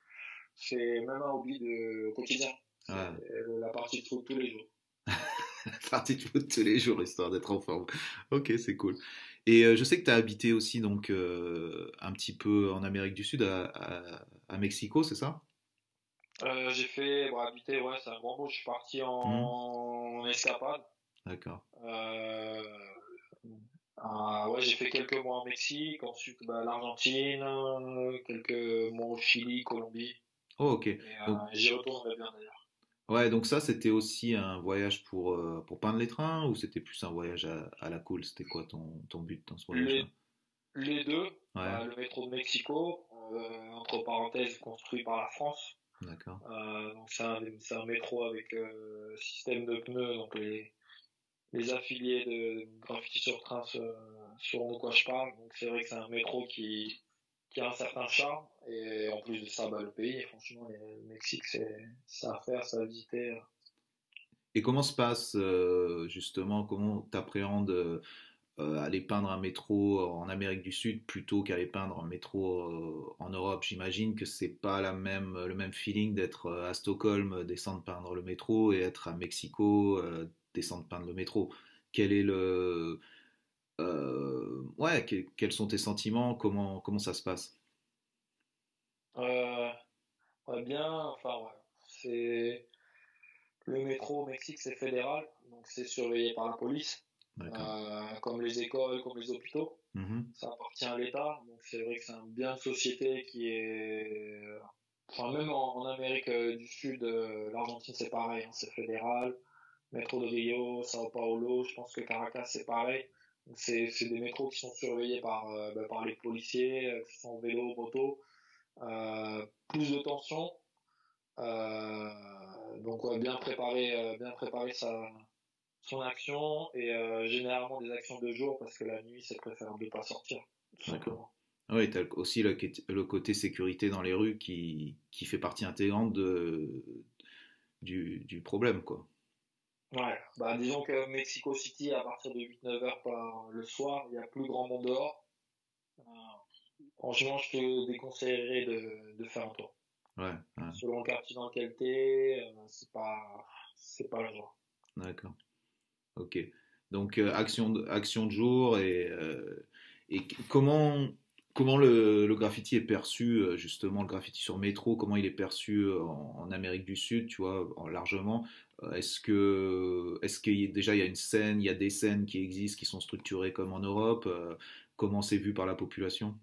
c'est même un hobby de quotidien. La partie de foot tous les jours. partie de foot tous les jours, histoire d'être en forme. Ok, c'est cool. Et euh, je sais que tu as habité aussi donc euh, un petit peu en Amérique du Sud, à, à, Mexico, c'est ça? Euh, J'ai fait, bon, habiter, ouais, c'est un grand mot. Je suis parti en, mmh. escapade. D'accord. ouais, j'ai fait quelques mois en Mexique, ensuite bah, l'Argentine, quelques mois au Chili, Colombie. Oh, ok. J'y retournerai bien d'ailleurs. Ouais, donc ça, c'était aussi un voyage pour, euh, pour peindre les trains ou c'était plus un voyage à, la cool? C'était quoi ton, ton but dans ce voyage les, deux. Euh, le métro de Mexico, euh, entre parenthèses, construit par la France. D'accord. donc c'est un, un, métro avec système de pneus, donc les, les affiliés de Graffiti sur train sauront de quoi je parle. Donc c'est vrai que c'est un métro qui, qui a un certain charme. Et en plus de ça, bah, le pays, franchement, le Mexique, c'est ça à faire, ça à visiter. Et comment se passe euh, justement, comment tu appréhendes euh, aller peindre un métro en Amérique du Sud plutôt qu'aller peindre un métro euh, en Europe? J'imagine que c'est pas la même, le même feeling d'être à Stockholm, descendre peindre le métro et être à Mexico, descendre peindre le métro. Quel est le, euh, ouais, quels sont tes sentiments? Comment, comment ça se passe? Euh, Bien, enfin, ouais. c'est le métro au Mexique, c'est fédéral, donc c'est surveillé par la police, euh, comme les écoles, comme les hôpitaux. Mm-hmm. Ça appartient à l'État, donc c'est vrai que c'est un bien de société qui est. Enfin, même en, Amérique du Sud, l'Argentine c'est pareil, hein, c'est fédéral. Métro de Rio, Sao Paulo, je pense que Caracas c'est pareil. C'est des métros qui sont surveillés par, bah, par les policiers, qui sont vélo, moto. plus de tension. donc bien préparer, bien préparer sa, son action et généralement des actions de jour parce que la nuit c'est préférable de ne pas sortir. D'accord. Oui, tu as aussi le, le, côté sécurité dans les rues qui, qui fait partie intégrante de, du, du, problème. Quoi. Ouais, bah, disons que Mexico City, à partir de 8-9 heures par le soir, il y a plus grand monde dehors. Euh, franchement, je te déconseillerais de, de faire un tour. Ouais, Selon le quartier dans lequel tu es, euh, c'est pas, c'est pas la joie. D'accord. Ok. Donc, euh, action, de, action de jour et, et comment comment le, graffiti est perçu, euh, justement, le graffiti sur métro, comment il est perçu euh, en, Amérique du Sud, tu vois, largement euh, Est-ce que, déjà il y a une scène, il y a des scènes qui existent, qui sont structurées comme en Europe Comment c'est vu par la population?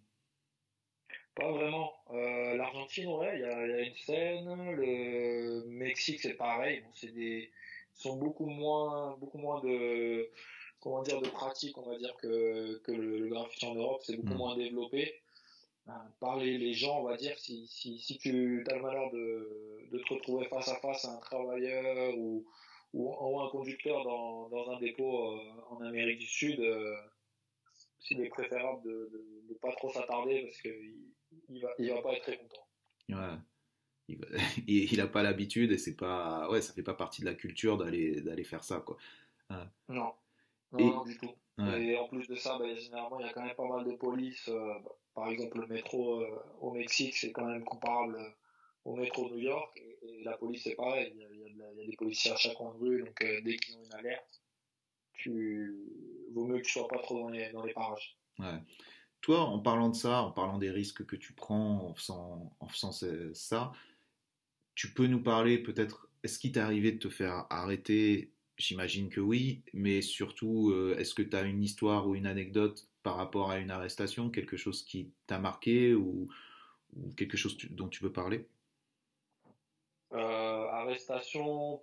Pas vraiment. L'Argentine, ouais, il y, a une scène. Le Mexique, c'est pareil. c'est sont beaucoup moins de comment dire, de pratique, on va dire, que, que le, graffiti en Europe, c'est beaucoup mm. moins développé. Euh, par les, gens, on va dire, si, si, si tu as le malheur de, de, te retrouver face à face à un travailleur ou, ou, un conducteur dans, dans un dépôt euh, en Amérique du Sud, euh, il est préférable de ne pas trop s'attarder parce qu'il il va, il va pas être très content. Ouais. Il n'a pas l'habitude et c'est pas ouais ça fait pas partie de la culture d'aller d'aller faire ça quoi. Non. Non, du tout. Et en plus de ça, ben, généralement, il y a quand même pas mal de police. Euh, par exemple, le métro euh, au Mexique, c'est quand même comparable euh, au métro de New York. Et, la police, c'est pareil. Il y, a, des policiers à chaque coin de rue. Donc, dès qu'ils ont une alerte, tu vaut mieux que tu sois pas trop dans les, dans les parages. Ouais. Toi, en parlant de ça, en parlant des risques que tu prends en faisant, en faisant ça, tu peux nous parler peut-être, est-ce qu'il t'est arrivé de te faire arrêter J'imagine que oui, mais surtout, euh, est-ce que tu as une histoire ou une anecdote par rapport à une arrestation, quelque chose qui t'a marqué ou, quelque chose dont tu veux parler? Euh, Arrestation,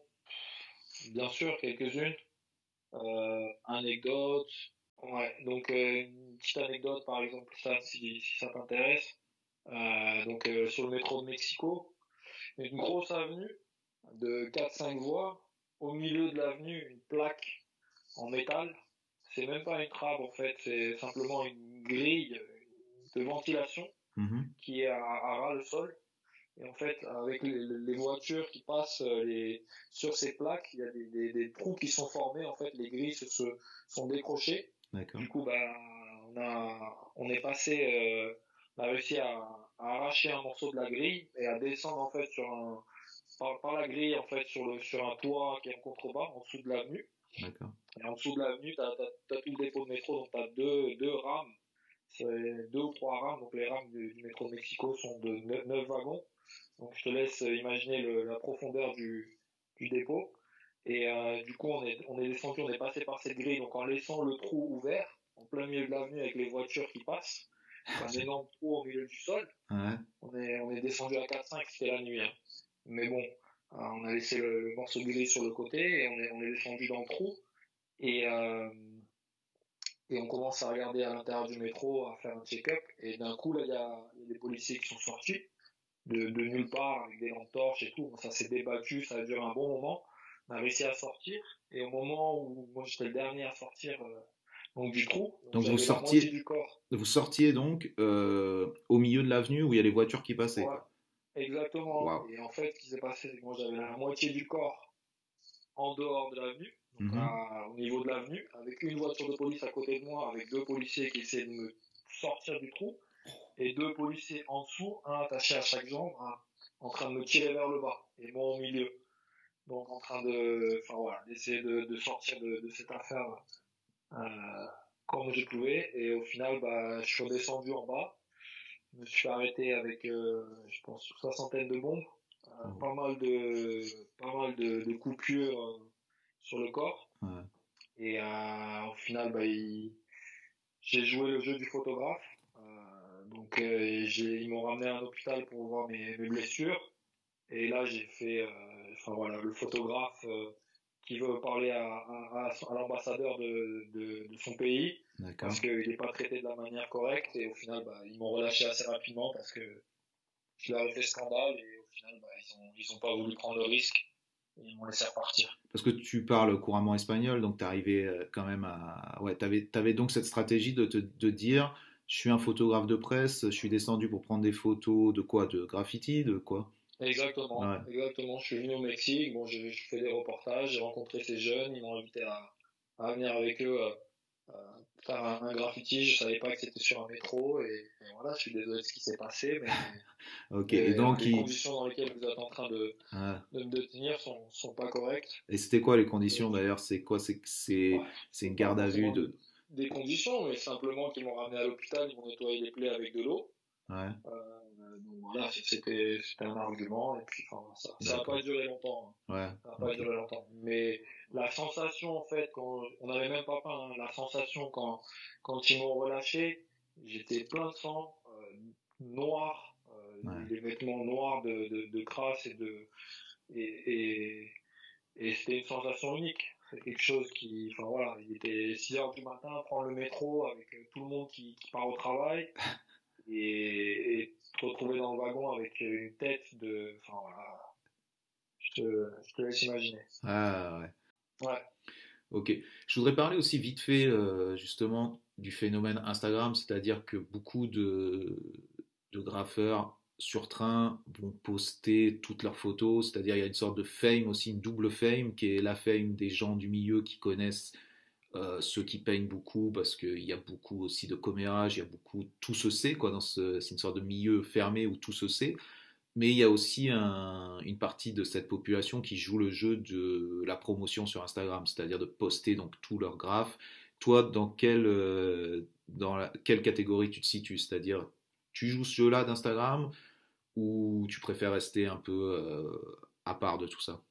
bien sûr, quelques-unes. Euh, anecdote, ouais, donc une petite anecdote par exemple, ça, si ça t'intéresse. donc sur le métro de Mexico, une grosse avenue de 4-5 voies au milieu de l'avenue une plaque en métal. C'est même pas une trappe en fait, c'est simplement une grille de ventilation mhm. qui est à, ras le sol. Et en fait, avec les, voitures qui passent euh, les, sur ces plaques, il y a des, des, trous qui sont formés. En fait, les grilles se, sont décrochées. Du coup, bah, on, a, on est passé, euh, on a réussi à, à, arracher un morceau de la grille et à descendre en fait sur un, par, la grille en fait sur le sur un toit qui est en contrebas en dessous de l'avenue. Et en dessous de l'avenue, tu as, tout le dépôt de métro, donc tu as deux, deux rames, deux ou trois rames, donc les rames du, métro de Mexico sont de neuf wagons. Donc je te laisse imaginer le, la profondeur du, du dépôt. Et euh, du coup, on est, on est descendu, on est passé par cette grille, donc en laissant le trou ouvert, en plein milieu de l'avenue avec les voitures qui passent, un énorme trou au milieu du sol. On, est, on est descendu à 4-5, c'était la nuit. Hein. Mais bon, euh, on a laissé le, morceau de grille sur le côté et on est, on est descendu dans le trou. Et, euh, et on commence à regarder à l'intérieur du métro, à faire un check-up. Et d'un coup, là, il y a, des policiers qui sont sortis de, de nulle part avec des lampes torches et tout. ça s'est débattu, ça a duré un bon moment. On a réussi à sortir. Et au moment où moi j'étais le dernier à sortir euh, donc du trou, donc, vous sortiez du corps. Vous sortiez donc au milieu de l'avenue où il y a les voitures qui passaient. Exactement. Et en fait, ce qui s'est passé, c'est que moi j'avais la moitié du corps en dehors de l'avenue, mhm. au niveau de l'avenue, avec une voiture de police à côté de moi, avec deux policiers qui essayaient de me sortir du trou, et deux policiers en dessous, un attaché à chaque jambe, en train de me tirer vers le bas, et moi au milieu. Donc en train de, enfin voilà, d'essayer de, sortir de, cette affaire euh, comme je pouvais, et au final, bah, je suis redescendu en bas je me suis arrêté avec, euh, je pense, une soixantaine de bombes, euh, mmh. pas mal de, pas mal de, coupures euh, sur le corps. Et au final, bah, j'ai joué le jeu du photographe. donc, ils m'ont ramené à un hôpital pour voir mes, blessures. Et là, j'ai fait, enfin voilà, le photographe qui veut parler à, à, l'ambassadeur de, de, son pays. Parce qu'il n'est pas traité de la manière correcte et au final bah, ils m'ont relâché assez rapidement parce que je leur ai fait scandale et au final bah, ils n'ont pas voulu prendre le risque et ils m'ont laissé repartir. Parce que tu parles couramment espagnol donc tu arrivé euh, quand même à... Ouais, tu avais, avais, donc cette stratégie de te de dire je suis un photographe de presse, je suis descendu pour prendre des photos de quoi? De graffiti, de quoi? Exactement, exactement. Je suis venu au Mexique, bon, j'ai fait des reportages, j'ai rencontré ces jeunes, ils m'ont invité à, à, venir avec eux euh, euh, faire un, graffiti. Je savais pas que c'était sur un métro. Et, voilà, je suis désolé de ce qui s'est passé, mais ok. Et, donc les conditions dans lesquelles vous êtes en train de, de me détenir sont, sont pas correctes. Et c'était quoi les conditions d'ailleurs? C'est quoi? C'est c'est une garde à vue de des conditions, mais simplement qu'ils m'ont ramené à l'hôpital, ils m'ont nettoyé les plaies avec de l'eau. Ouais. Euh, donc voilà, c'était un argument, et puis enfin, ça n'a pas duré longtemps. Hein. Ouais. Ça n'a pas duré longtemps. Mais la sensation, en fait, quand on n'avait même pas peint, hein, la sensation quand, quand ils m'ont relâché, j'étais plein de sang, euh, noir, euh, des vêtements noirs de, de, de crasse et de. Et, et, et c'était une sensation unique c'est quelque chose qui, enfin voilà, il était 6 heures du matin, prendre le métro avec euh, tout le monde qui, qui part au travail et, et te retrouver dans le wagon avec une tête de, enfin voilà, je te, je te laisse imaginer. Ah ouais. Ouais. Ok. Je voudrais parler aussi vite fait euh, justement du phénomène Instagram, c'est-à-dire que beaucoup de, de graffeurs sur train vont poster toutes leurs photos, c'est-à-dire il y a une sorte de fame aussi, une double fame, qui est la fame des gens du milieu qui connaissent euh, ceux qui peignent beaucoup, parce qu'il y a beaucoup aussi de commérages, il y a beaucoup, tout se sait, quoi, dans ce, c'est une sorte de milieu fermé où tout se sait, mais il y a aussi une partie de cette population qui joue le jeu de la promotion sur Instagram, c'est-à-dire de poster donc tous leurs graphes. Toi, dans quelle, euh, dans quelle catégorie tu te situes? C'est-à-dire, tu joues ce jeu-là d'Instagram ou tu préfères rester un peu euh, à part de tout ça?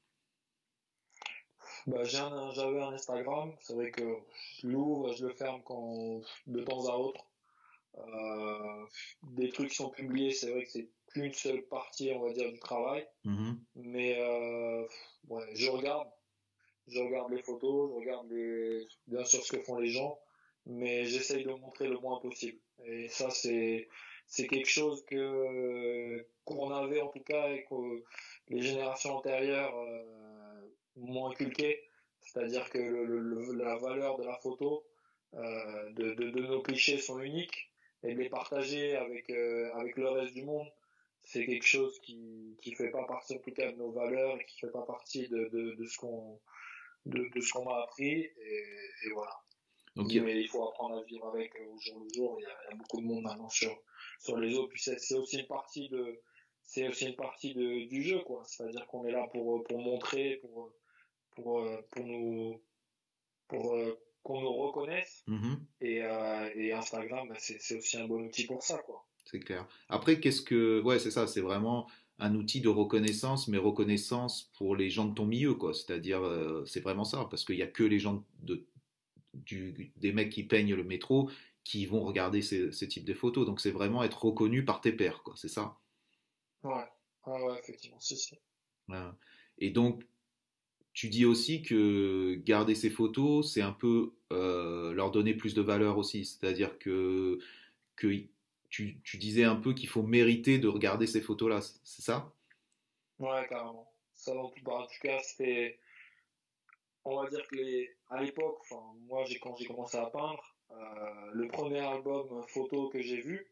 Bah, J'avais un, Instagram, c'est vrai que je l'ouvre, je le ferme quand, de temps à autre. Euh, des trucs sont publiés, c'est vrai que c'est plus une seule partie, on va dire, du travail. Mm-hmm. Mais euh, ouais, je regarde, je regarde les photos, je regarde les, bien sûr ce que font les gens, mais j'essaye de montrer le moins possible. Et ça, c'est c'est quelque chose que qu'on avait en tout cas et que les générations antérieures euh, m'ont inculqué, c'est-à-dire que la valeur de la photo, euh, de, de, nos clichés sont uniques et de les partager avec euh, avec le reste du monde, c'est quelque chose qui qui fait pas partie en tout cas de nos valeurs et qui fait pas partie de, de, de ce qu'on de, de ce qu'on m'a appris et, et voilà. Donc, Mais il faut apprendre à vivre avec au jour le jour. Il y, a, il y a beaucoup de monde maintenant sur sur les autres. Puis c'est aussi une partie de, c'est aussi une partie de, du jeu, quoi. C'est-à-dire qu'on est là pour, pour montrer, pour, pour, pour nous, pour euh, qu'on nous reconnaisse. Et, euh, et, Instagram, bah, c'est aussi un bon outil pour ça, quoi. C'est clair. Après, qu'est-ce que, ouais, c'est ça, c'est vraiment un outil de reconnaissance, mais reconnaissance pour les gens de ton milieu, quoi. C'est-à-dire, euh, c'est vraiment ça, parce qu'il n'y a que les gens de, du, des mecs qui peignent le métro qui vont regarder ces, types de photos. Donc c'est vraiment être reconnu par tes pairs, quoi. C'est ça. Ouais. ouais, effectivement, si, Et donc, tu dis aussi que garder ces photos, c'est un peu euh, leur donner plus de valeur aussi. C'est-à-dire que, que tu, tu disais un peu qu'il faut mériter de regarder ces photos-là, c'est ça? Ouais, carrément. Ça, en tout, cas, c'était. On va dire que à l'époque, moi, quand j'ai commencé à peindre, euh, le premier album photo que j'ai vu,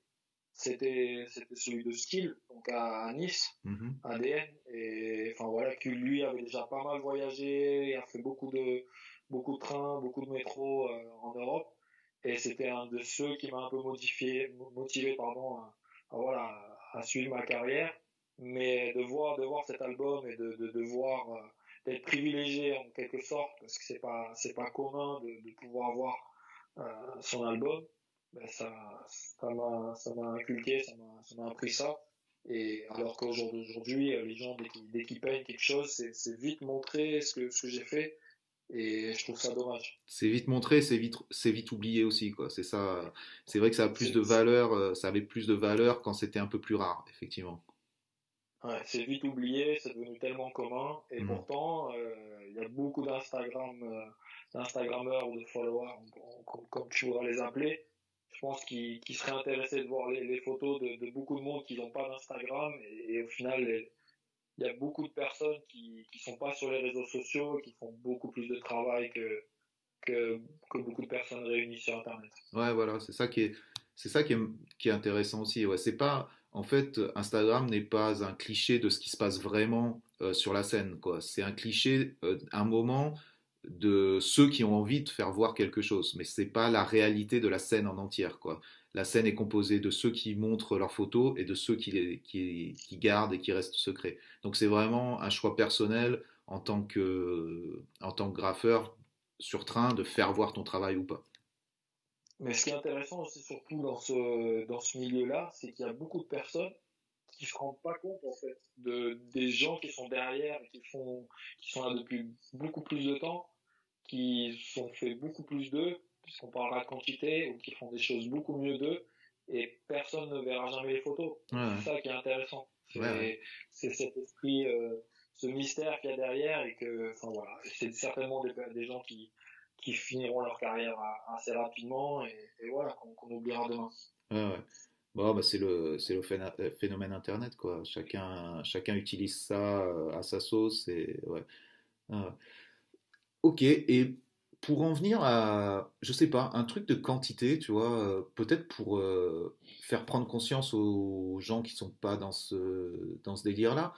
c'était c'était celui de Skill, donc à, Nice, mhm. ADN, et enfin voilà, qui lui avait déjà pas mal voyagé, il a fait beaucoup de beaucoup de trains, beaucoup de métros euh, en Europe, et c'était un de ceux qui m'a un peu modifié, motivé pardon, à, voilà, à suivre ma carrière, mais de voir de voir cet album et de de, de voir euh, d'être privilégié en quelque sorte, parce que c'est pas c'est pas commun de, de pouvoir voir euh, son album, ben ça, ça m'a, ça m'a inculqué, ça m'a, ça m'a appris ça. Et alors qu'aujourd'hui, euh, les gens, dès qu'ils, peignent quelque chose, c'est, c'est vite montré ce que, ce que j'ai fait. Et je trouve ça dommage. C'est vite montré, c'est vite, c'est vite oublié aussi, quoi. C'est ça. C'est vrai que ça a plus de valeur, euh, ça avait plus de valeur quand c'était un peu plus rare, effectivement. c'est vite oublié, c'est devenu tellement commun. Et mm. pourtant, il y a beaucoup d'Instagram, d'Instagrammeurs ou de followers, comme, tu voudras les appeler, je pense qu'ils seraient intéressés de voir les, photos de, beaucoup de monde qui n'ont pas d'Instagram. Et, au final, il y a beaucoup de personnes qui ne sont pas sur les réseaux sociaux, qui font beaucoup plus de travail que, beaucoup de personnes réunies sur Internet. Ouais, voilà, c'est ça qui est, c'est ça qui est, intéressant aussi. Ouais, c'est pas, en fait, Instagram n'est pas un cliché de ce qui se passe vraiment euh, sur la scène. C'est un cliché, euh, un moment de ceux qui ont envie de faire voir quelque chose, mais c'est pas la réalité de la scène en entière. Quoi. La scène est composée de ceux qui montrent leurs photos et de ceux qui, qui, qui gardent et qui restent secrets. Donc c'est vraiment un choix personnel en tant que, en tant que graffeur sur train de faire voir ton travail ou pas. Mais ce qui est intéressant aussi, surtout dans ce, dans ce milieu-là, c'est qu'il y a beaucoup de personnes qui se rendent pas compte, en fait, de, des gens qui sont derrière, qui, font, qui sont là depuis beaucoup plus de temps, qui sont fait beaucoup plus d'eux, puisqu'on parlera de quantité, ou qui font des choses beaucoup mieux d'eux, et personne ne verra jamais les photos. C'est ça qui est intéressant. C'est cet esprit, euh, ce mystère qu'il y a derrière, et que, enfin voilà, c'est certainement des, des gens qui, qui finiront leur carrière assez rapidement et, voilà, qu'on oubliera demain. Ouais, Bon, bah c'est le, c'est le phénomène Internet, quoi. Chacun, chacun utilise ça euh, à sa sauce. Et, ouais. Ok, et pour en venir à, je sais pas, un truc de quantité, tu vois, euh, peut-être pour euh, faire prendre conscience aux gens qui sont pas dans ce, dans ce délire-là,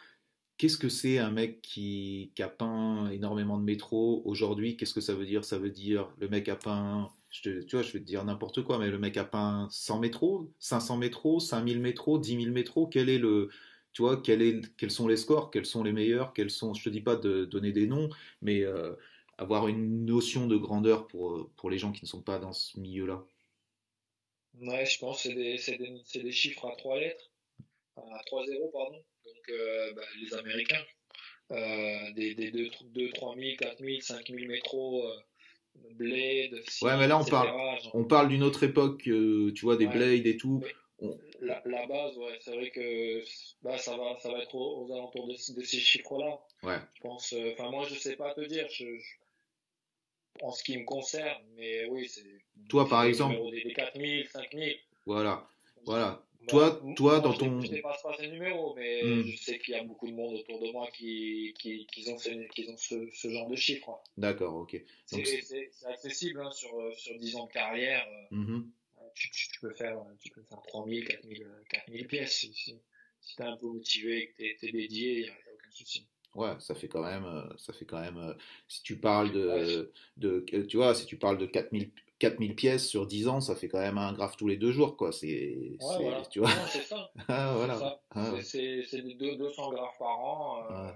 Qu'est-ce que c'est un mec qui, a peint énormément de métro aujourd'hui? Qu'est-ce que ça veut dire? Ça veut dire le mec a peint, je tu vois, je vais te dire n'importe quoi, mais le mec a peint 100 métros, 500 métros, 5000 métros, 10 000 métros. Quel est le, tu vois, quel quels sont les scores? Quels sont les meilleurs? Quels sont, je te dis pas de donner des noms, mais euh, avoir une notion de grandeur pour, pour les gens qui ne sont pas dans ce milieu-là. Ouais, je pense que c'est des, des, des, chiffres à trois lettres, à 3 zéros, pardon. Euh, bah, les Américains. Euh, des, des 2, 2, 3 000, 4 000, 5 000 métros. Euh, Blade, ouais, mais là on parle, on parle d'une autre époque, tu vois, des Blades et tout. La, la, base, ouais, c'est vrai que bah, ça, va, ça va être aux, alentours de, de ces chiffres-là. Ouais. Je pense, enfin, moi je sais pas te dire, je, en ce qui me concerne, mais oui, c'est. Toi par exemple. Des, 4 000, 5 000. Voilà, voilà toi, toi dans ton. Je ne dépasse pas ces numéros, mais hmm. je sais qu'il y a beaucoup de monde autour de moi qui, qui, qui ont, qui ont ce, ce, genre de chiffres. D'accord, ok. C'est accessible hein, sur, sur 10 ans de carrière. Euh, mm-hmm. tu, tu, peux faire, tu peux faire 3000, 4000, 4000 pièces. Si, si, tu es un peu motivé et que tu es, dédié, il n'y a, aucun souci. Ouais, ça fait quand même, euh, ça fait quand même. Euh, si tu parles de, de, tu vois, si tu parles de 4000 4000 pièces sur 10 ans, ça fait quand même un graphe tous les deux jours, quoi. C'est, ouais, tu vois. c'est ça. ah, voilà. Ah, c'est, c'est 200 graphes par an, euh,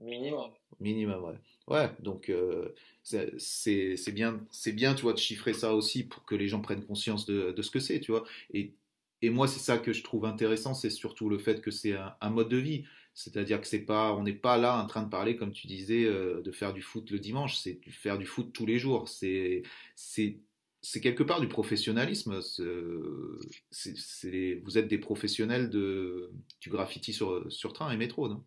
minimum. Minimum, ouais. Ouais, donc euh, c'est, c'est, bien, c'est bien, tu vois, de chiffrer ça aussi pour que les gens prennent conscience de, de ce que c'est, tu vois. Et, et moi, c'est ça que je trouve intéressant, c'est surtout le fait que c'est un, un mode de vie. C'est-à-dire que c'est pas, on n'est pas là en train de parler, comme tu disais, euh, de faire du foot le dimanche. C'est faire du foot tous les jours. C'est, c'est c'est quelque part du professionnalisme. C'est, vous êtes des professionnels de, du graffiti sur, sur train et métro, non?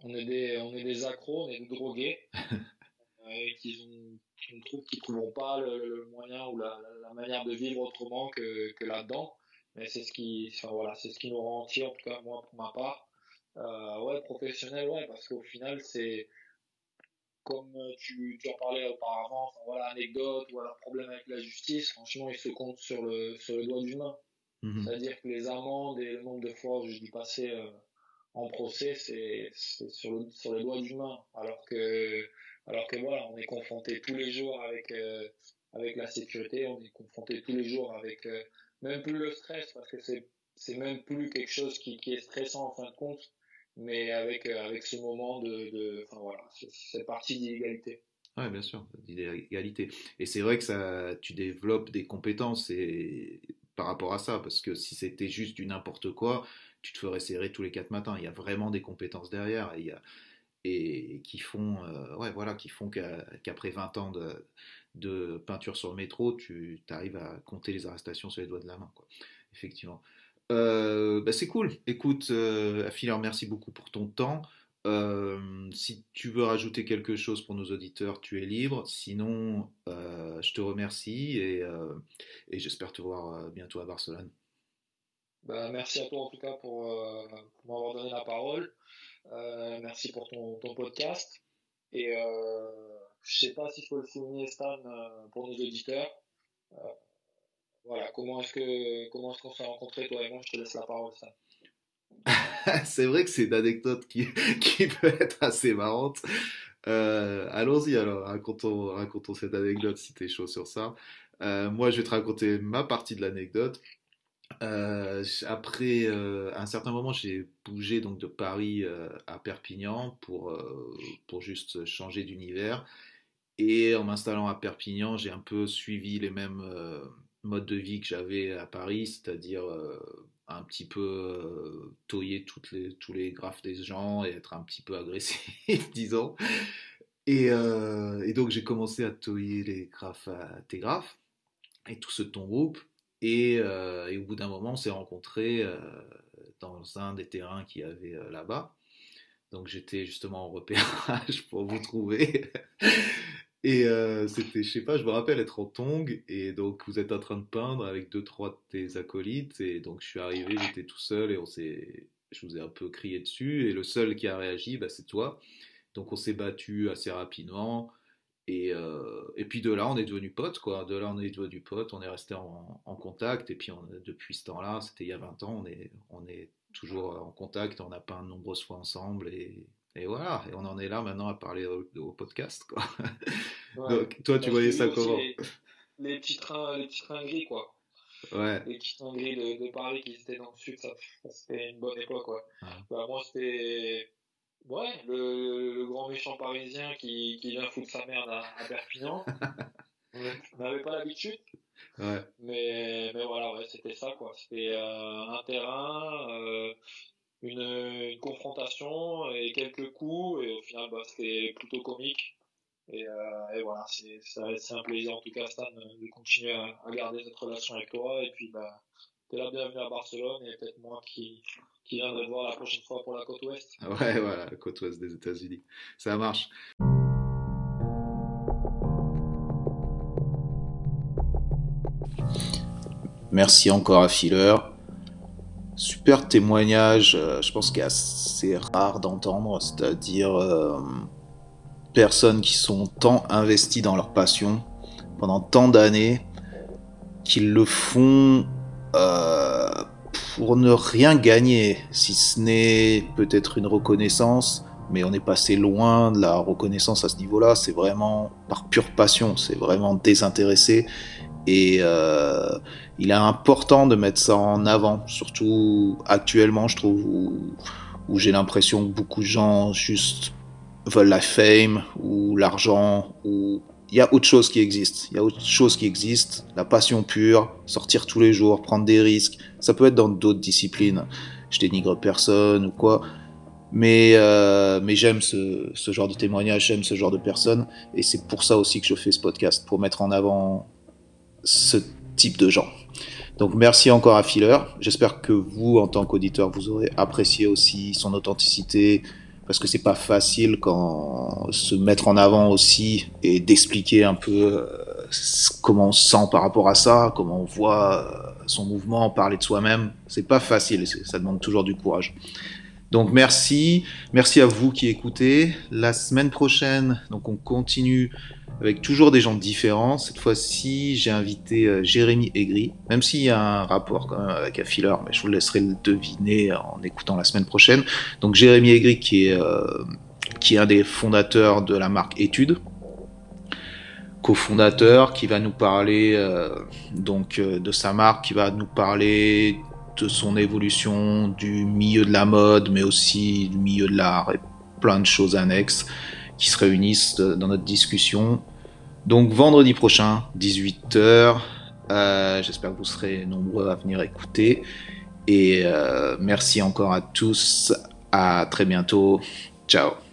On est, des, on est des accros, on est des drogués, euh, qui, ont, qui, trouvent qu'ils ne trouveront pas le, moyen ou la, la, manière de vivre autrement que, que là-dedans. Mais c'est ce, qui, enfin, voilà, c'est ce qui nous rend entiers, en tout cas moi pour ma part. Euh, ouais, professionnel, ouais, parce qu'au final, c'est comme euh, tu, tu, en parlais auparavant, enfin, voilà, anecdote ou alors problème avec la justice, franchement, il se compte sur le, sur le doigt d'une main. Mhm. C'est-à-dire que les amendes et le nombre de fois où je dis passer euh, en procès, c'est sur le, sur le doigt d'une main. Alors que, alors que voilà, on est confronté tous les jours avec, euh, avec la sécurité, on est confronté tous les jours avec même plus le stress, parce que c'est même plus quelque chose qui, qui est stressant en fin de compte mais avec, euh, avec ce moment de, de enfin voilà, cette partie d'illégalité. Oui, bien sûr, d'illégalité. Et c'est vrai que ça, tu développes des compétences et, par rapport à ça, parce que si c'était juste du n'importe quoi, tu te ferais serrer tous les quatre matins. Il y a vraiment des compétences derrière et, qui font, euh, ouais, voilà, qui font qu'après 20 ans de, de, peinture sur le métro, tu arrives à compter les arrestations sur les doigts de la main. Quoi. Effectivement. Euh, bah, c'est cool. Écoute, euh, merci beaucoup pour ton temps. Euh, si tu veux rajouter quelque chose pour nos auditeurs, tu es libre. Sinon, euh, je te remercie et, et j'espère te voir bientôt à Barcelone. Bah, merci à toi en tout cas pour, m'avoir donné la parole. merci pour ton, podcast. Et je sais pas s'il faut le souligner, Stan, pour nos auditeurs voilà, comment est-ce que est-ce qu'on s'est rencontrés toi et moi? Je te laisse la parole ça. c'est vrai que c'est une anecdote qui, qui peut être assez marrante. Euh, allons-y alors, racontons, racontons cette anecdote si tu es chaud sur ça. Euh, moi, je vais te raconter ma partie de l'anecdote. Euh, après, à un certain moment, j'ai bougé donc de Paris à Perpignan pour, pour juste changer d'univers. Et en m'installant à Perpignan, j'ai un peu suivi les mêmes mode de vie que j'avais à Paris, c'est-à-dire euh, un petit peu euh, toyer toutes les, tous les graphes des gens et être un petit peu agressif, disons. Et, euh, et donc j'ai commencé à toyer les graphes à tes graphes et tout ce ton groupe. Et, et, au bout d'un moment, on s'est rencontrés dans un des terrains qu'il y avait là-bas. Donc j'étais justement en repérage pour vous trouver. Et euh, c'était, je sais pas, je me rappelle être en tong, et donc vous êtes en train de peindre avec deux, trois de tes acolytes, et donc je suis arrivé, j'étais tout seul, et on s'est, je vous ai un peu crié dessus, et le seul qui a réagi, bah, c'est toi. Donc on s'est battu assez rapidement, et, euh, et puis de là, on est devenu potes, quoi. De là, on est devenu potes, on est resté en, contact, et puis depuis ce temps-là, c'était il y a 20 ans, on est, on est toujours en contact, on a peint de nombreuses fois ensemble, et et voilà, et on en est là maintenant à parler au, podcast. Quoi. Donc, toi, tu voyais ça comment? les, petits trains, les petits trains gris, quoi. Ouais. Les petits trains gris de, Paris qui étaient dans le sud, ça, c'était une bonne époque. Quoi. Bah, moi, c'était ouais, le, grand méchant parisien qui, qui vient foutre sa merde à, Perpignan. on n'avait pas l'habitude. Ouais. Mais, mais voilà, ouais, c'était ça, quoi. C'était euh, un terrain, euh, une, une, confrontation et quelques coups et au final bah, c'était plutôt comique. Et, euh, et voilà c'est un plaisir en tout cas Stan de continuer à, garder cette relation avec toi. Et puis bah t'es la bienvenue à Barcelone et peut-être moi qui qui viendrai te voir la prochaine fois pour la côte ouest. Ouais voilà la côte ouest des États-Unis. Ça marche. Merci encore à Filler super témoignage, euh, je pense qu'il est assez rare d'entendre, c'est-à-dire euh, personnes qui sont tant investies dans leur passion pendant tant d'années qu'ils le font euh, pour ne rien gagner, si ce n'est peut-être une reconnaissance, mais on est passé loin de la reconnaissance à ce niveau-là, c'est vraiment par pure passion, c'est vraiment désintéressé et euh, il est important de mettre ça en avant, surtout actuellement, je trouve, où, j'ai l'impression que beaucoup de gens juste veulent la fame ou l'argent il y a autre chose qui existe. Il y a autre chose qui existe, la passion pure, sortir tous les jours, prendre des risques. Ça peut être dans d'autres disciplines. Je dénigre personne ou quoi. Mais, euh, j'aime ce, ce, genre de témoignage, j'aime ce genre de personnes. Et c'est pour ça aussi que je fais ce podcast, pour mettre en avant ce type de gens. Donc merci encore à Filler. J'espère que vous, en tant qu'auditeur, vous aurez apprécié aussi son authenticité, parce que c'est pas facile quand se mettre en avant aussi et d'expliquer un peu euh, comment on se sent par rapport à ça, comment on voit euh, son mouvement, parler de soi-même. C'est pas facile, ça demande toujours du courage. Donc merci, merci à vous qui écoutez. La semaine prochaine, donc on continue avec toujours des gens différents. Cette fois-ci, j'ai invité euh, Jérémy Aigri, même s'il y a un rapport quand même avec Affiller, mais je vous laisserai le deviner en écoutant la semaine prochaine. Donc Jérémy Aigri qui est, euh, qui est un des fondateurs de la marque Études, cofondateur, qui va nous parler euh, donc de sa marque, qui va nous parler de son évolution du milieu de la mode, mais aussi du milieu de l'art et plein de choses annexes qui se réunissent dans notre discussion. Donc vendredi prochain, 18h. Euh, j'espère que vous serez nombreux à venir écouter. Et euh, merci encore à tous. À très bientôt. Ciao.